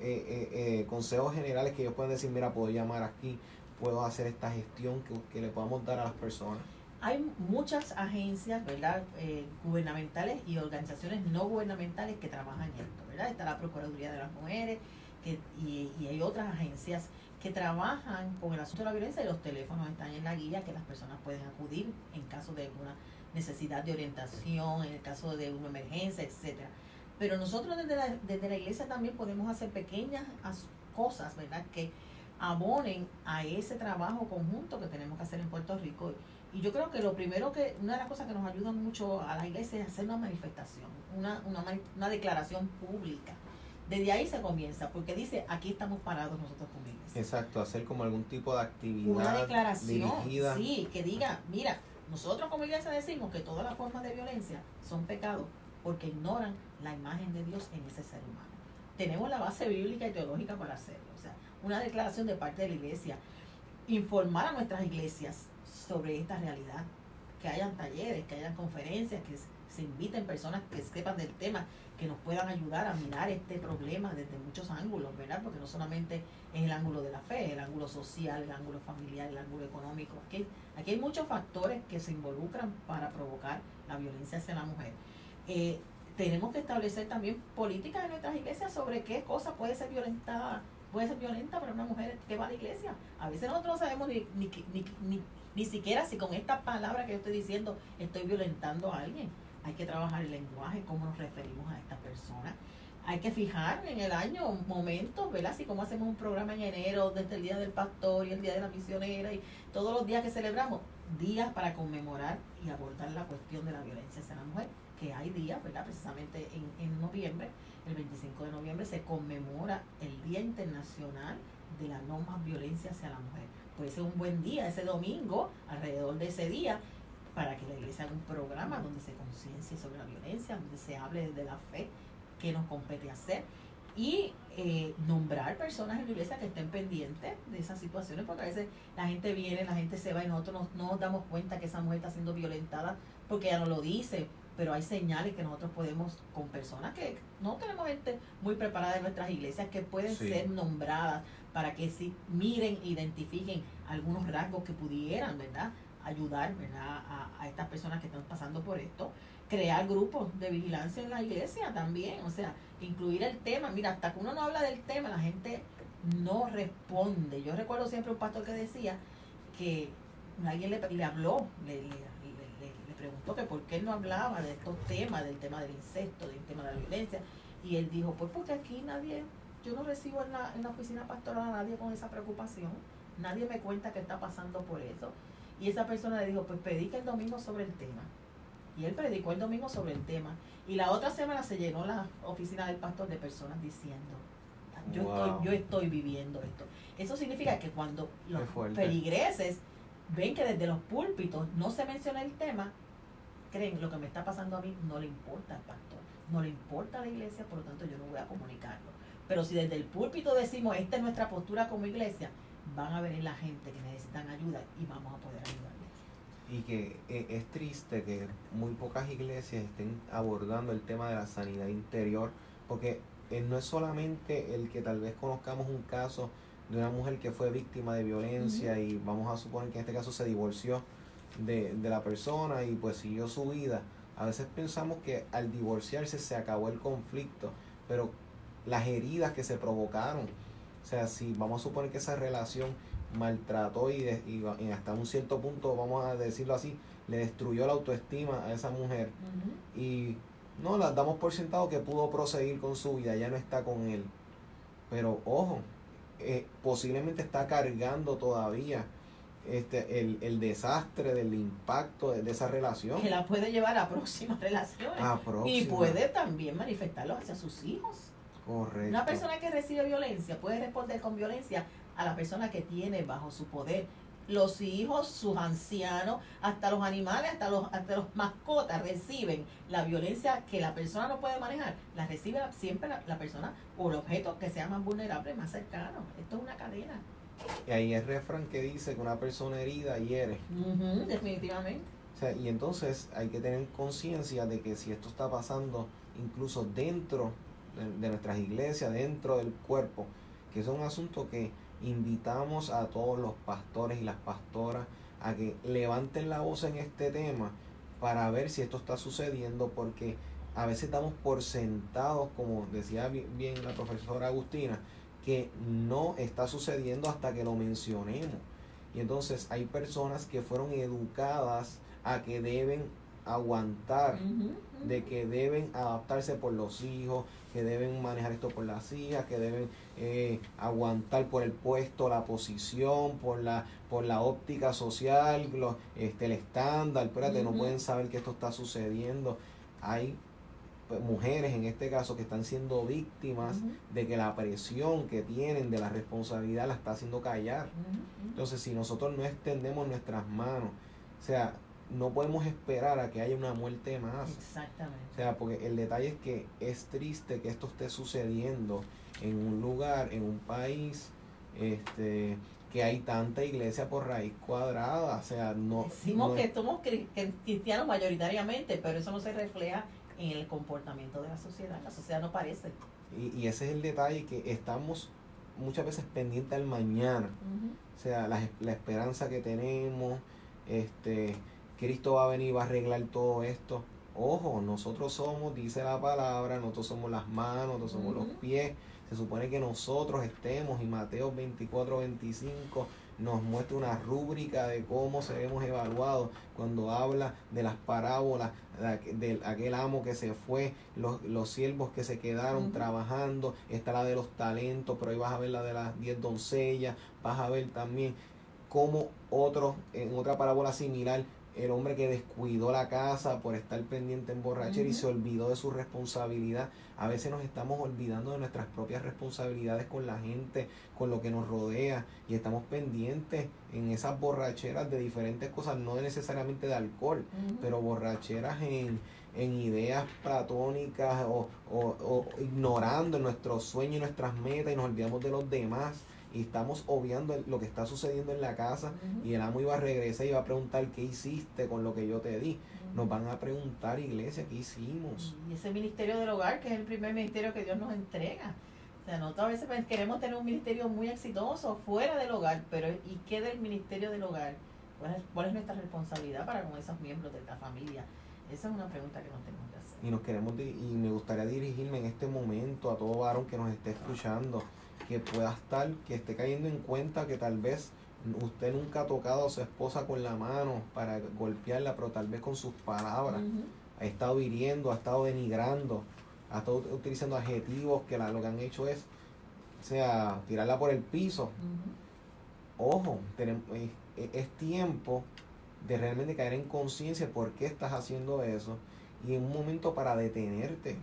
Eh, eh, consejos generales que ellos pueden decir, mira, puedo llamar aquí, puedo hacer esta gestión que, que le podamos dar a las personas hay muchas agencias, ¿verdad? Eh, gubernamentales y organizaciones no gubernamentales que trabajan en esto, ¿verdad? Está la Procuraduría de las Mujeres y, hay otras agencias que trabajan con el asunto de la violencia y los teléfonos están en la guía que las personas pueden acudir en caso de alguna necesidad de orientación, en el caso de una emergencia, etcétera. Pero nosotros desde la, desde la iglesia también podemos hacer pequeñas cosas, ¿verdad? Que abonen a ese trabajo conjunto que tenemos que hacer en Puerto Rico y yo creo que lo primero que, una de las cosas que nos ayuda mucho a la iglesia es hacer una manifestación, una, una, una declaración pública. Desde ahí se comienza, porque dice, aquí estamos parados nosotros como iglesia. Exacto, hacer como algún tipo de actividad. Una declaración, sí, que diga, mira, nosotros como iglesia decimos que todas las formas de violencia son pecados porque ignoran la imagen de Dios en ese ser humano. Tenemos la base bíblica y teológica para hacerlo. O sea, una declaración de parte de la iglesia. Informar a nuestras iglesias sobre esta realidad, que hayan talleres, que hayan conferencias, que se inviten personas que sepan del tema, que nos puedan ayudar a mirar este problema desde muchos ángulos, ¿verdad? Porque no solamente es el ángulo de la fe, el ángulo social, el ángulo familiar, el ángulo económico. Aquí, aquí hay muchos factores que se involucran para provocar la violencia hacia la mujer. Eh, tenemos que establecer también políticas en nuestras iglesias sobre qué cosa puede ser violentada puede ser violenta para una mujer que va a la iglesia. A veces nosotros no sabemos ni, ni, ni, ni, ni siquiera si con esta palabra que yo estoy diciendo estoy violentando a alguien. Hay que trabajar el lenguaje, cómo nos referimos a esta persona. hay que fijar en el año momentos, ¿verdad? Así como hacemos un programa en enero, desde el Día del Pastor y el Día de la Misionera y todos los días que celebramos, días para conmemorar y abordar la cuestión de la violencia hacia la mujer, que hay días, ¿verdad? Precisamente en, en noviembre, el 25 de noviembre, se conmemora el Día Internacional de la No Más Violencia hacia la Mujer. Puede ser un buen día ese domingo, alrededor de ese día, para que la iglesia haga un programa donde se conciencie sobre la violencia, donde se hable de la fe que nos compete hacer y eh, nombrar personas en la iglesia que estén pendientes de esas situaciones, porque a veces la gente viene, la gente se va y nosotros no nos damos cuenta que esa mujer está siendo violentada porque ella no lo dice, pero hay señales que nosotros podemos, con personas que no tenemos gente muy preparada en nuestras iglesias, que pueden ser nombradas para que si miren, identifiquen algunos rasgos que pudieran, ¿verdad? Ayudar, ¿verdad? A, a estas personas que están pasando por esto. Crear grupos de vigilancia en la iglesia también, o sea, incluir el tema. Mira, hasta que uno no habla del tema, la gente no responde. Yo recuerdo siempre un pastor que decía que alguien le, le habló, le, le preguntó que por qué él no hablaba de estos temas, del tema del incesto, del tema de la violencia. Y él dijo, pues porque aquí nadie, yo no recibo en la, en la oficina pastoral a nadie con esa preocupación. Nadie me cuenta que está pasando por eso. Y esa persona le dijo, pues predica el domingo sobre el tema. Y él predicó el domingo sobre el tema. Y la otra semana se llenó la oficina del pastor de personas diciendo, yo, estoy, yo estoy viviendo esto. Eso significa que cuando los peligreses ven que desde los púlpitos no se menciona el tema, creen lo que me está pasando a mí no le importa al pastor, no le importa a la iglesia, por lo tanto yo no voy a comunicarlo. Pero si desde el púlpito decimos, esta es nuestra postura como iglesia, van a venir la gente que necesitan ayuda y vamos a poder ayudarles. Y que eh, es triste que muy pocas iglesias estén abordando el tema de la sanidad interior, porque eh, no es solamente el que tal vez conozcamos un caso de una mujer que fue víctima de violencia y vamos a suponer que en este caso se divorció, de, la persona y pues siguió su vida. A veces pensamos que al divorciarse se acabó el conflicto, pero las heridas que se provocaron, o sea, si vamos a suponer que esa relación maltrató y, y, hasta un cierto punto, vamos a decirlo así, le destruyó la autoestima a esa mujer y no, la damos por sentado que pudo proseguir con su vida, ya no está con él. Pero ojo, eh, posiblemente está cargando todavía este, el, el desastre del impacto de, esa relación. Que la puede llevar a próximas [laughs] relaciones. Y puede también manifestarlo hacia sus hijos. Correcto. Una persona que recibe violencia puede responder con violencia a la persona que tiene bajo su poder. Los hijos, sus ancianos, hasta los animales, hasta los, hasta los mascotas reciben la violencia que la persona no puede manejar. La recibe siempre la, la persona o el objeto que sea más vulnerable, más cercano. Esto es una cadena. Y ahí es refrán que dice que una persona herida hiere. definitivamente. O sea, y entonces hay que tener conciencia de que si esto está pasando incluso dentro de, nuestras iglesias, dentro del cuerpo, que es un asunto que invitamos a todos los pastores y las pastoras a que levanten la voz en este tema para ver si esto está sucediendo, porque a veces estamos por sentados, como decía bien la profesora Agustina, que no está sucediendo hasta que lo mencionemos. Y entonces hay personas que fueron educadas a que deben aguantar, de que deben adaptarse por los hijos, que deben manejar esto por las hijas, que deben eh, aguantar por el puesto, la posición, por la, por la óptica social, este, el estándar, espérate, no pueden saber que esto está sucediendo. Hay pues, mujeres en este caso que están siendo víctimas de que la presión que tienen de la responsabilidad la está haciendo callar. Entonces, si nosotros no extendemos nuestras manos, o sea, no podemos esperar a que haya una muerte más. Exactamente. O sea, porque el detalle es que es triste que esto esté sucediendo en un lugar, en un país, este que hay tanta iglesia por raíz cuadrada, o sea, no... Decimos que somos cristianos mayoritariamente, pero eso no se refleja en el comportamiento de la sociedad. La sociedad no parece. Y, ese es el detalle que estamos muchas veces pendientes al mañana. O sea, la, la, esperanza que tenemos, este, Cristo va a venir, va a arreglar todo esto. Ojo, nosotros somos, dice la palabra, nosotros somos las manos, nosotros somos los pies. Se supone que nosotros estemos, y Mateo 24, 25 nos muestra una rúbrica de cómo seremos evaluados cuando habla de las parábolas de, aquel amo que se fue, los, los siervos que se quedaron trabajando, está la de los talentos, pero ahí vas a ver la de las diez doncellas, vas a ver también cómo otro, en otra parábola similar, el hombre que descuidó la casa por estar pendiente en borrachera y se olvidó de su responsabilidad. A veces nos estamos olvidando de nuestras propias responsabilidades con la gente, con lo que nos rodea y estamos pendientes en esas borracheras de diferentes cosas, no necesariamente de alcohol, pero borracheras en, en ideas platónicas o, o, o ignorando nuestros sueños y nuestras metas y nos olvidamos de los demás y estamos obviando lo que está sucediendo en la casa y el amo iba a regresar y va a preguntar qué hiciste con lo que yo te di. Nos van a preguntar, iglesia, ¿qué hicimos? Y ese ministerio del hogar, que es el primer ministerio que Dios nos entrega. O sea, nosotros a veces pues, queremos tener un ministerio muy exitoso fuera del hogar, pero ¿y qué del ministerio del hogar? ¿Cuál es, cuál es nuestra responsabilidad para con esos miembros de esta familia? Esa es una pregunta que nos tenemos que hacer. Y nos queremos y me gustaría dirigirme en este momento a todo varón que nos esté escuchando que pueda estar, que esté cayendo en cuenta que tal vez usted nunca ha tocado a su esposa con la mano para golpearla, pero tal vez con sus palabras. Ha estado hiriendo, ha estado denigrando, ha estado utilizando adjetivos que lo que han hecho es, o sea, tirarla por el piso. Ojo, tenemos, es, tiempo de realmente caer en conciencia por qué estás haciendo eso y en un momento para detenerte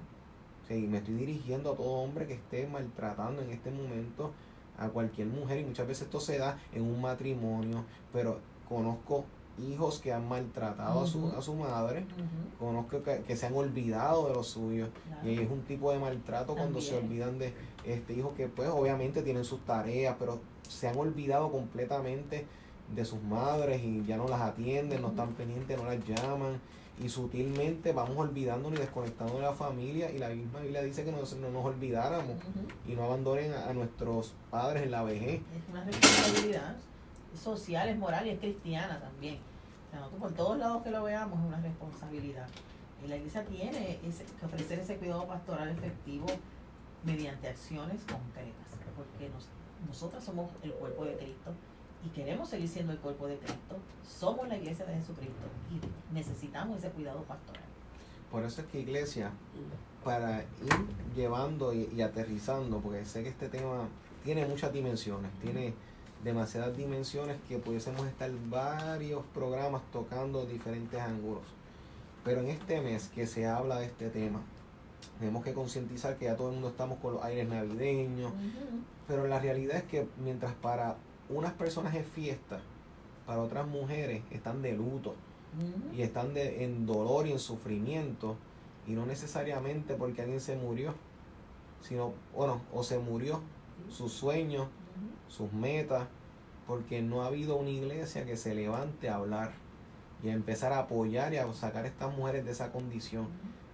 y me estoy dirigiendo a todo hombre que esté maltratando en este momento a cualquier mujer y muchas veces esto se da en un matrimonio, pero conozco hijos que han maltratado a, su, a su madre, conozco que, se han olvidado de lo suyo y es un tipo de maltrato cuando se olvidan de este hijo que pues obviamente tienen sus tareas, pero se han olvidado completamente de sus madres y ya no las atienden, no están pendientes, no las llaman y sutilmente vamos olvidándonos y desconectando de la familia y la misma Biblia dice que no, no nos olvidáramos y no abandonen a, nuestros padres en la vejez. Es una responsabilidad social, es moral y es cristiana también. O sea, por todos lados que lo veamos es una responsabilidad. Y la iglesia tiene que ofrecer ese cuidado pastoral efectivo mediante acciones concretas, porque nos, nosotras somos el cuerpo de Cristo y queremos seguir siendo el cuerpo de Cristo, somos la iglesia de Jesucristo y necesitamos ese cuidado pastoral. Por eso es que iglesia, para ir llevando y, aterrizando, porque sé que este tema tiene muchas dimensiones, tiene demasiadas dimensiones que pudiésemos estar varios programas tocando diferentes ángulos. Pero en este mes que se habla de este tema, tenemos que concientizar que ya todo el mundo estamos con los aires navideños, pero la realidad es que mientras para unas personas es fiesta, para otras mujeres están de luto y están de, en dolor y en sufrimiento y no necesariamente porque alguien se murió, sino, bueno, o se murió sus sueños, sus metas, porque no ha habido una iglesia que se levante a hablar y a empezar a apoyar y a sacar a estas mujeres de esa condición.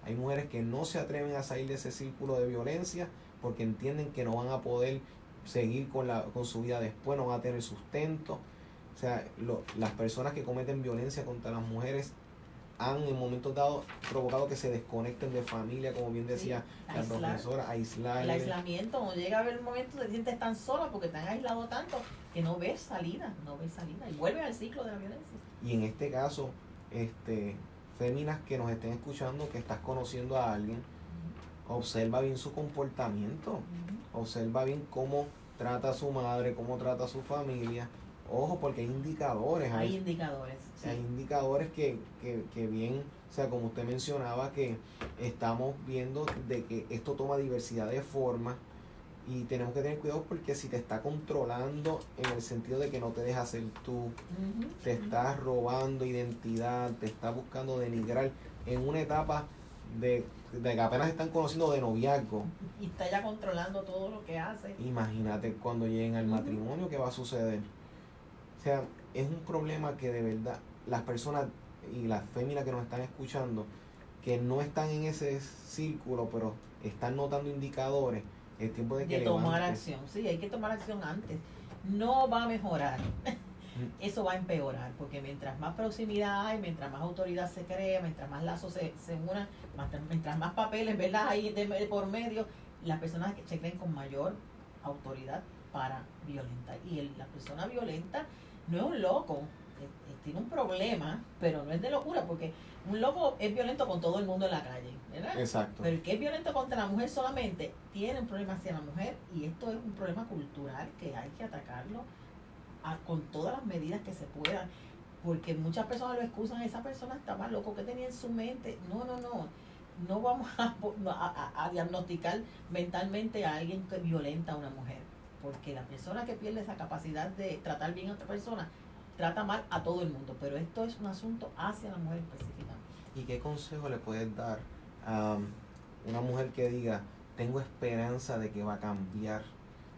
Hay mujeres que no se atreven a salir de ese círculo de violencia porque entienden que no van a poder seguir con, la, con su vida después, no van a tener sustento. O sea, las personas que cometen violencia contra las mujeres han en momentos dados provocado que se desconecten de familia, como bien decía la profesora, aislar. El aislamiento, llega a haber un momento te sientes tan sola porque te han aislado tanto que no ves salida, no ves salida y vuelve al ciclo de la violencia. Y en este caso, este, féminas que nos estén escuchando, que estás conociendo a alguien, observa bien su comportamiento, observa bien cómo trata a su madre, cómo trata a su familia. Ojo, porque hay indicadores. Hay, indicadores. Hay indicadores que, que, que bien, o sea, como usted mencionaba, que estamos viendo de que esto toma diversidad de formas y tenemos que tener cuidado porque si te está controlando en el sentido de que no te deja ser tú, te está robando identidad, te está buscando denigrar en una etapa de, que apenas están conociendo de noviazgo. Y está ya controlando todo lo que hace. Imagínate cuando lleguen al matrimonio, ¿qué va a suceder? O sea, es un problema que de verdad las personas y las féminas que nos están escuchando, que no están en ese círculo, pero están notando indicadores, es tiempo de que... De tomar acción, sí, hay que tomar acción antes. No va a mejorar [laughs] eso va a empeorar, porque mientras más proximidad hay, mientras más autoridad se crea, mientras más lazos se, se unan, mientras más papeles ¿verdad? hay de, por medio, las personas se creen con mayor autoridad para violentar. Y el- la persona violenta no es un loco, eh, eh, tiene un problema, pero no es de locura, porque un loco es violento con todo el mundo en la calle, ¿verdad? Exacto. Pero el que es violento contra la mujer solamente tiene un problema hacia la mujer y esto es un problema cultural que hay que atacarlo con todas las medidas que se puedan. Porque muchas personas lo excusan, esa persona está más loco que tenía en su mente. No, no, no. No vamos a diagnosticar mentalmente a alguien que violenta a una mujer. Porque la persona que pierde esa capacidad de tratar bien a otra persona trata mal a todo el mundo. Pero esto es un asunto hacia la mujer específicamente. ¿Y qué consejo le puedes dar a una mujer que diga, tengo esperanza de que va a cambiar?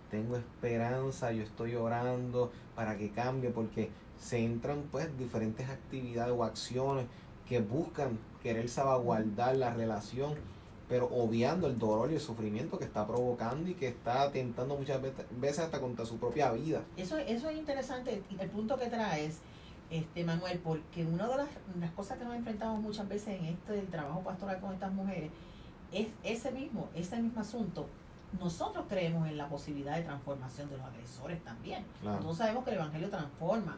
Tengo esperanza, yo estoy orando para que cambie, porque se entran pues diferentes actividades o acciones que buscan querer salvaguardar la relación, pero obviando el dolor y el sufrimiento que está provocando y que está atentando muchas veces, hasta contra su propia vida. Eso, eso es interesante, el punto que traes, este Manuel, porque una de las, las cosas que nos enfrentamos muchas veces en este del trabajo pastoral con estas mujeres es ese mismo, ese mismo asunto. Nosotros creemos en la posibilidad de transformación de los agresores también. Claro. Todos sabemos que el Evangelio transforma,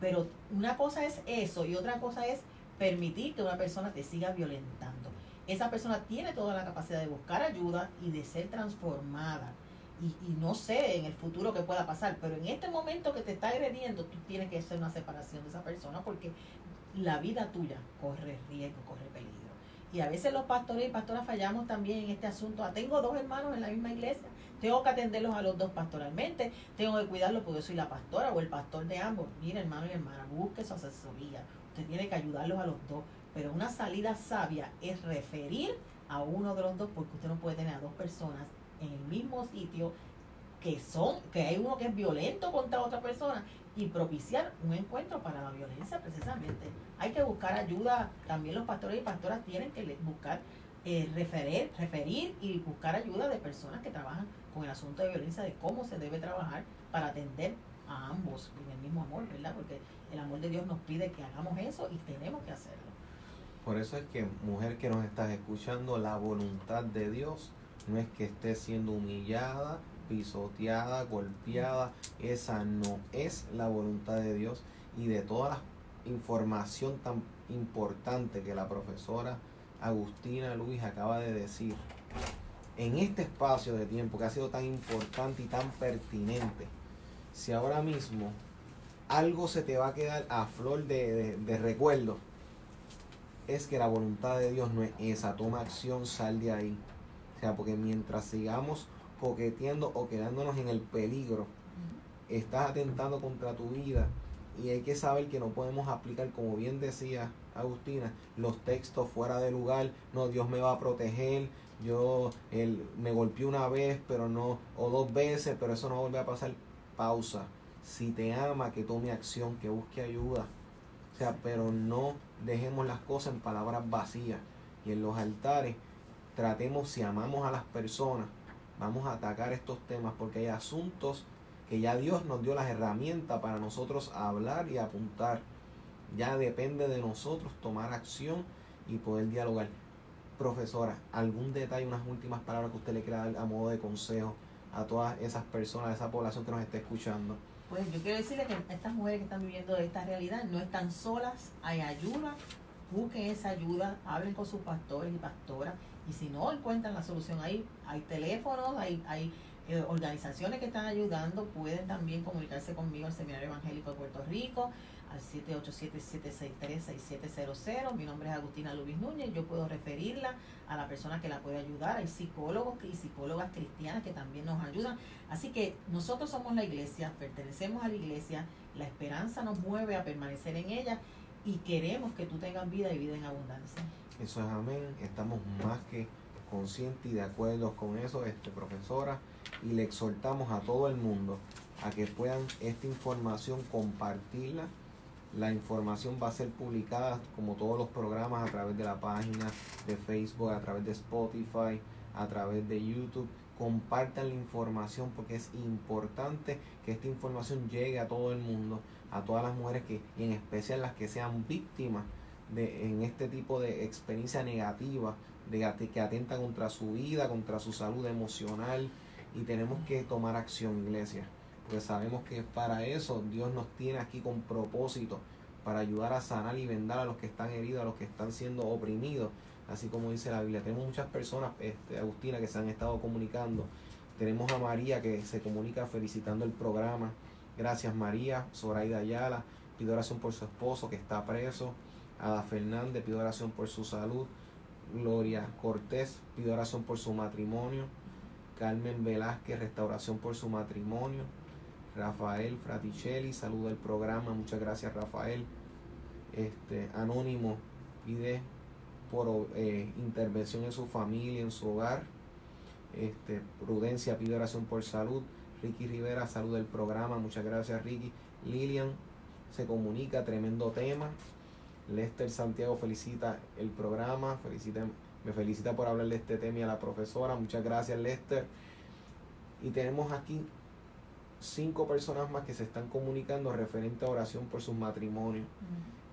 pero una cosa es eso y otra cosa es permitir que una persona te siga violentando. Esa persona tiene toda la capacidad de buscar ayuda y de ser transformada. Y, y no sé en el futuro qué pueda pasar, pero en este momento que te está agrediendo, tú tienes que hacer una separación de esa persona porque la vida tuya corre riesgo, corre peligro. Y a veces los pastores y pastoras fallamos también en este asunto. Ah, tengo dos hermanos en la misma iglesia, tengo que atenderlos a los dos pastoralmente, tengo que cuidarlos porque yo soy la pastora o el pastor de ambos. Mira, hermano y hermana, busque su asesoría. Usted tiene que ayudarlos a los dos. Pero una salida sabia es referir a uno de los dos porque usted no puede tener a dos personas en el mismo sitio que son, que hay uno que es violento contra otra persona y propiciar un encuentro para la violencia precisamente. Hay que buscar ayuda, también los pastores y pastoras tienen que buscar, eh, referir, referir y buscar ayuda de personas que trabajan con el asunto de violencia, de cómo se debe trabajar para atender a ambos en el mismo amor, ¿verdad? Porque el amor de Dios nos pide que hagamos eso y tenemos que hacerlo. Por eso es que, mujer que nos estás escuchando, la voluntad de Dios no es que estés siendo humillada, pisoteada, golpeada. Esa no es la voluntad de Dios. Y de toda la información tan importante que la profesora Agustina Luis acaba de decir, en este espacio de tiempo que ha sido tan importante y tan pertinente, si ahora mismo algo se te va a quedar a flor de, recuerdo, es que la voluntad de Dios no es esa. Toma acción, sal de ahí. O sea, porque mientras sigamos coqueteando o quedándonos en el peligro, estás atentando contra tu vida. Y hay que saber que no podemos aplicar, como bien decía Agustina, los textos fuera de lugar. No, Dios me va a proteger. Yo él, me golpeé una vez, pero no, o dos veces, pero eso no vuelve a pasar. Pausa. Si te ama, que tome acción, que busque ayuda. O sea, pero no dejemos las cosas en palabras vacías. Y en los altares, tratemos, si amamos a las personas, vamos a atacar estos temas porque hay asuntos que ya Dios nos dio las herramientas para nosotros hablar y apuntar. Ya depende de nosotros tomar acción y poder dialogar. Profesora, ¿algún detalle, unas últimas palabras que usted le quiera dar a modo de consejo a todas esas personas, a esa población que nos esté escuchando? Pues yo quiero decirle que estas mujeres que están viviendo esta realidad no están solas, hay ayuda, busquen esa ayuda, hablen con sus pastores y pastoras y si no encuentran la solución, hay, hay teléfonos, hay, hay eh, organizaciones que están ayudando, pueden también comunicarse conmigo al Seminario Evangélico de Puerto Rico al 787-763-6700. Mi nombre es Agustina Luis Núñez, yo puedo referirla a la persona que la puede ayudar. Hay psicólogos y psicólogas cristianas que también nos ayudan. Así que nosotros somos la iglesia, pertenecemos a la iglesia, la esperanza nos mueve a permanecer en ella y queremos que tú tengas vida y vida en abundancia. Eso es amén. Estamos más que conscientes y de acuerdo con eso, este, profesora. Y le exhortamos a todo el mundo a que puedan esta información compartirla. La información va a ser publicada como todos los programas a través de la página de Facebook, a través de Spotify, a través de YouTube. Compartan la información porque es importante que esta información llegue a todo el mundo, a todas las mujeres que, y en especial las que sean víctimas de, en este tipo de experiencia negativa, de que atenta contra su vida, contra su salud emocional y tenemos que tomar acción, iglesia, porque sabemos que para eso Dios nos tiene aquí con propósito, para ayudar a sanar y vendar a los que están heridos, a los que están siendo oprimidos, así como dice la Biblia. Tenemos muchas personas, este, Agustina, que se han estado comunicando. Tenemos a María que se comunica felicitando el programa. Gracias María, Zoraida Ayala, pido oración por su esposo que está preso. Ada Fernández, pido oración por su salud. Gloria Cortés, pido oración por su matrimonio. Carmen Velázquez, restauración por su matrimonio. Rafael Fraticelli, saludo del programa, muchas gracias Rafael. Este, Anónimo pide por eh, intervención en su familia, en su hogar. Este, Prudencia pide oración por salud. Ricky Rivera, salud del programa, muchas gracias Ricky. Lilian se comunica, tremendo tema. Lester Santiago felicita el programa, felicita, me felicita por hablar de este tema y a la profesora, muchas gracias Lester. Y tenemos aquí cinco personas más que se están comunicando referente a oración por sus matrimonios.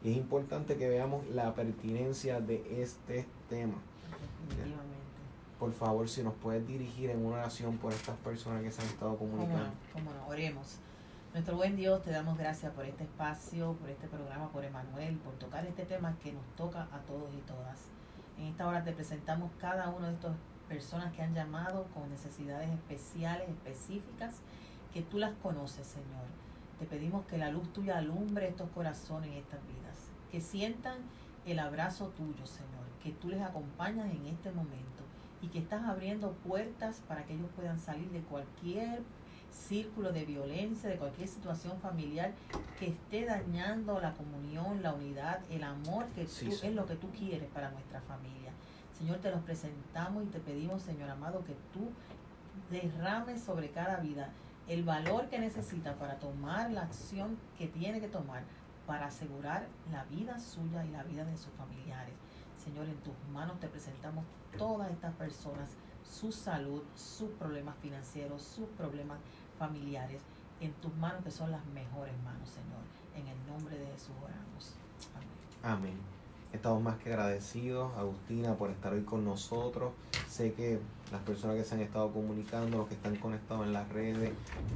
Y es importante que veamos la pertinencia de este tema. Por favor, si nos puedes dirigir en una oración por estas personas que se han estado comunicando. Como no, oremos. Nuestro buen Dios, te damos gracias por este espacio, por este programa, por Emanuel, por tocar este tema que nos toca a todos y todas. En esta hora te presentamos cada uno de estas personas que han llamado con necesidades especiales, específicas, que tú las conoces, Señor. Te pedimos que la luz tuya alumbre estos corazones y estas vidas, que sientan el abrazo tuyo, Señor, que tú les acompañas en este momento y que estás abriendo puertas para que ellos puedan salir de cualquier círculo de violencia, de cualquier situación familiar que esté dañando la comunión, la unidad, el amor que tú, es lo que tú quieres para nuestra familia. Señor, te los presentamos y te pedimos, Señor amado, que tú derrames sobre cada vida el valor que necesita para tomar la acción que tiene que tomar para asegurar la vida suya y la vida de sus familiares. Señor, en tus manos te presentamos todas estas personas, su salud, sus problemas financieros, sus problemas familiares, en tus manos que son las mejores manos, Señor. En el nombre de Jesús oramos. Amén. Amén. Estamos más que agradecidos, Agustina, por estar hoy con nosotros. Sé que las personas que se han estado comunicando, los que están conectados en las redes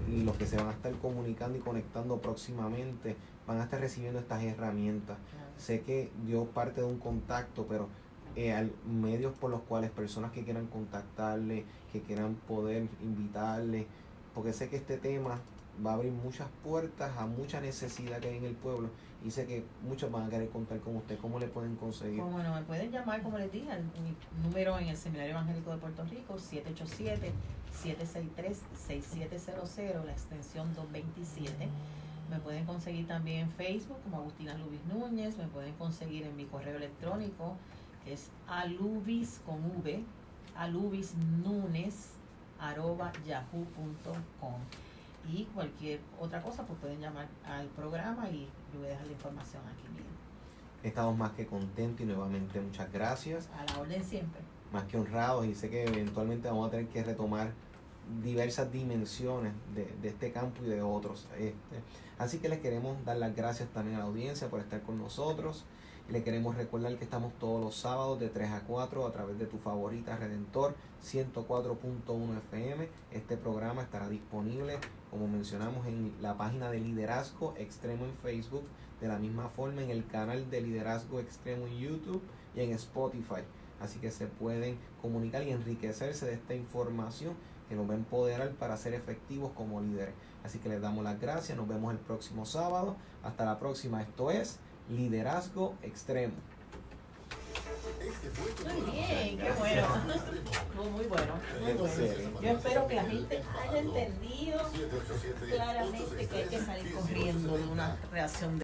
y los que se van a estar comunicando y conectando próximamente, van a estar recibiendo estas herramientas. Sé que dio parte de un contacto, pero eh, medios por los cuales personas que quieran contactarle, que quieran poder invitarle, porque sé que este tema va a abrir muchas puertas a mucha necesidad que hay en el pueblo y sé que muchos van a querer contar con usted. ¿Cómo le pueden conseguir? Bueno, me pueden llamar, como les dije, al número en el Seminario Evangélico de Puerto Rico, 787-763-6700, la extensión 227. Me pueden conseguir también en Facebook como Agustina Lubis Núñez, me pueden conseguir en mi correo electrónico, que es alubis con v, alubisnunes arroba yahoo.com y cualquier otra cosa pues pueden llamar al programa y yo voy a dejar la información aquí mismo. Estamos más que contentos y nuevamente muchas gracias. A la orden siempre. Más que honrados y sé que eventualmente vamos a tener que retomar diversas dimensiones de, de este campo y de otros. Este. Así que les queremos dar las gracias también a la audiencia por estar con nosotros. Le queremos recordar que estamos todos los sábados de 3 a 4 a través de tu favorita Redentor 104.1 FM. Este programa estará disponible, como mencionamos, en la página de Liderazgo Extremo en Facebook, de la misma forma en el canal de Liderazgo Extremo en YouTube y en Spotify. Así que se pueden comunicar y enriquecerse de esta información que nos va a empoderar para ser efectivos como líderes. Así que les damos las gracias, nos vemos el próximo sábado. Hasta la próxima. Esto es Liderazgo Extremo. Muy bien, qué bueno. Muy, bueno, muy bueno. Yo espero que la gente haya entendido claramente que hay que salir corriendo de una reacción de